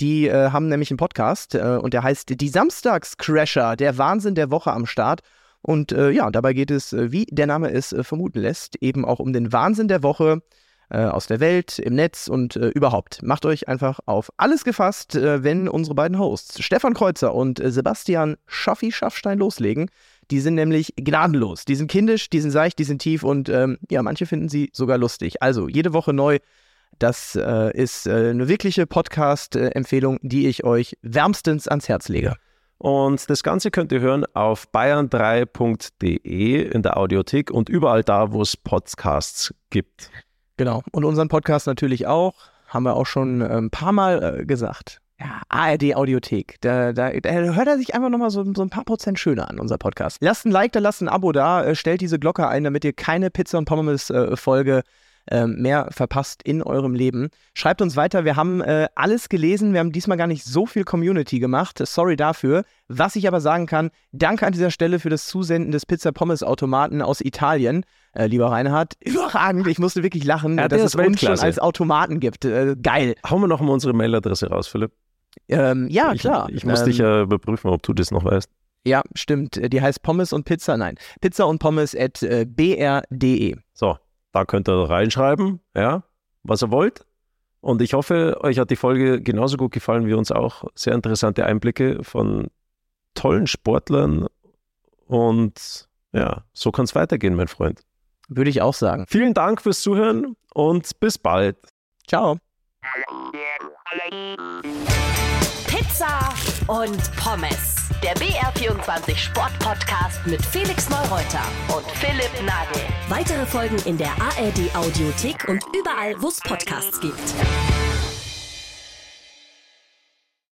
Die äh, haben nämlich einen Podcast äh, und der heißt Die Samstagscrasher, der Wahnsinn der Woche am Start. Und äh, ja, dabei geht es, äh, wie der Name es äh, vermuten lässt, eben auch um den Wahnsinn der Woche äh, aus der Welt, im Netz und überhaupt. Macht euch einfach auf alles gefasst, wenn unsere beiden Hosts, Stefan Kreuzer und Sebastian Schaffi Schaffstein, loslegen. Die sind nämlich gnadenlos. Die sind kindisch, die sind seicht, die sind tief und ähm, ja, manche finden sie sogar lustig. Also jede Woche neu. Das äh, ist äh, eine wirkliche Podcast-Empfehlung, die ich euch wärmstens ans Herz lege. Und das Ganze könnt ihr hören auf bayern3.de in der Audiothek und überall da, wo es Podcasts gibt. Genau. Und unseren Podcast natürlich auch. Haben wir auch schon äh, ein paar Mal äh, gesagt. Ja, ARD Audiothek. Da, da, da hört er sich einfach nochmal so, so ein paar Prozent schöner an, unser Podcast. Lasst ein Like da, lasst ein Abo da, äh, stellt diese Glocke ein, damit ihr keine Pizza und Pommes-Folge äh, mehr verpasst in eurem Leben. Schreibt uns weiter. Wir haben äh, alles gelesen. Wir haben diesmal gar nicht so viel Community gemacht. Sorry dafür. Was ich aber sagen kann, danke an dieser Stelle für das Zusenden des Pizza-Pommes-Automaten aus Italien. Äh, lieber Reinhard, überragend. Ich musste wirklich lachen, Ja, dass es uns schon als Automaten gibt. Äh, geil. Hauen wir noch mal unsere Mailadresse raus, Philipp. Ähm, ja, ich, klar. Ich muss ähm, dich ja überprüfen, ob du das noch weißt. Ja, stimmt. Äh, Die heißt Pommes und Pizza. Nein, Pizza und Pommes at äh, br.de. So, da könnt ihr reinschreiben, ja, was ihr wollt. Und ich hoffe, euch hat die Folge genauso gut gefallen wie uns auch. Sehr interessante Einblicke von tollen Sportlern. Und ja, so kann es weitergehen, mein Freund. Würde ich auch sagen. Vielen Dank fürs Zuhören und bis bald. Ciao. Pizza und Pommes. Der BR24 Sport-Podcast mit Felix Neureuter und Philipp Nagel. Weitere Folgen in der ARD Audiothek und überall, wo es Podcasts gibt.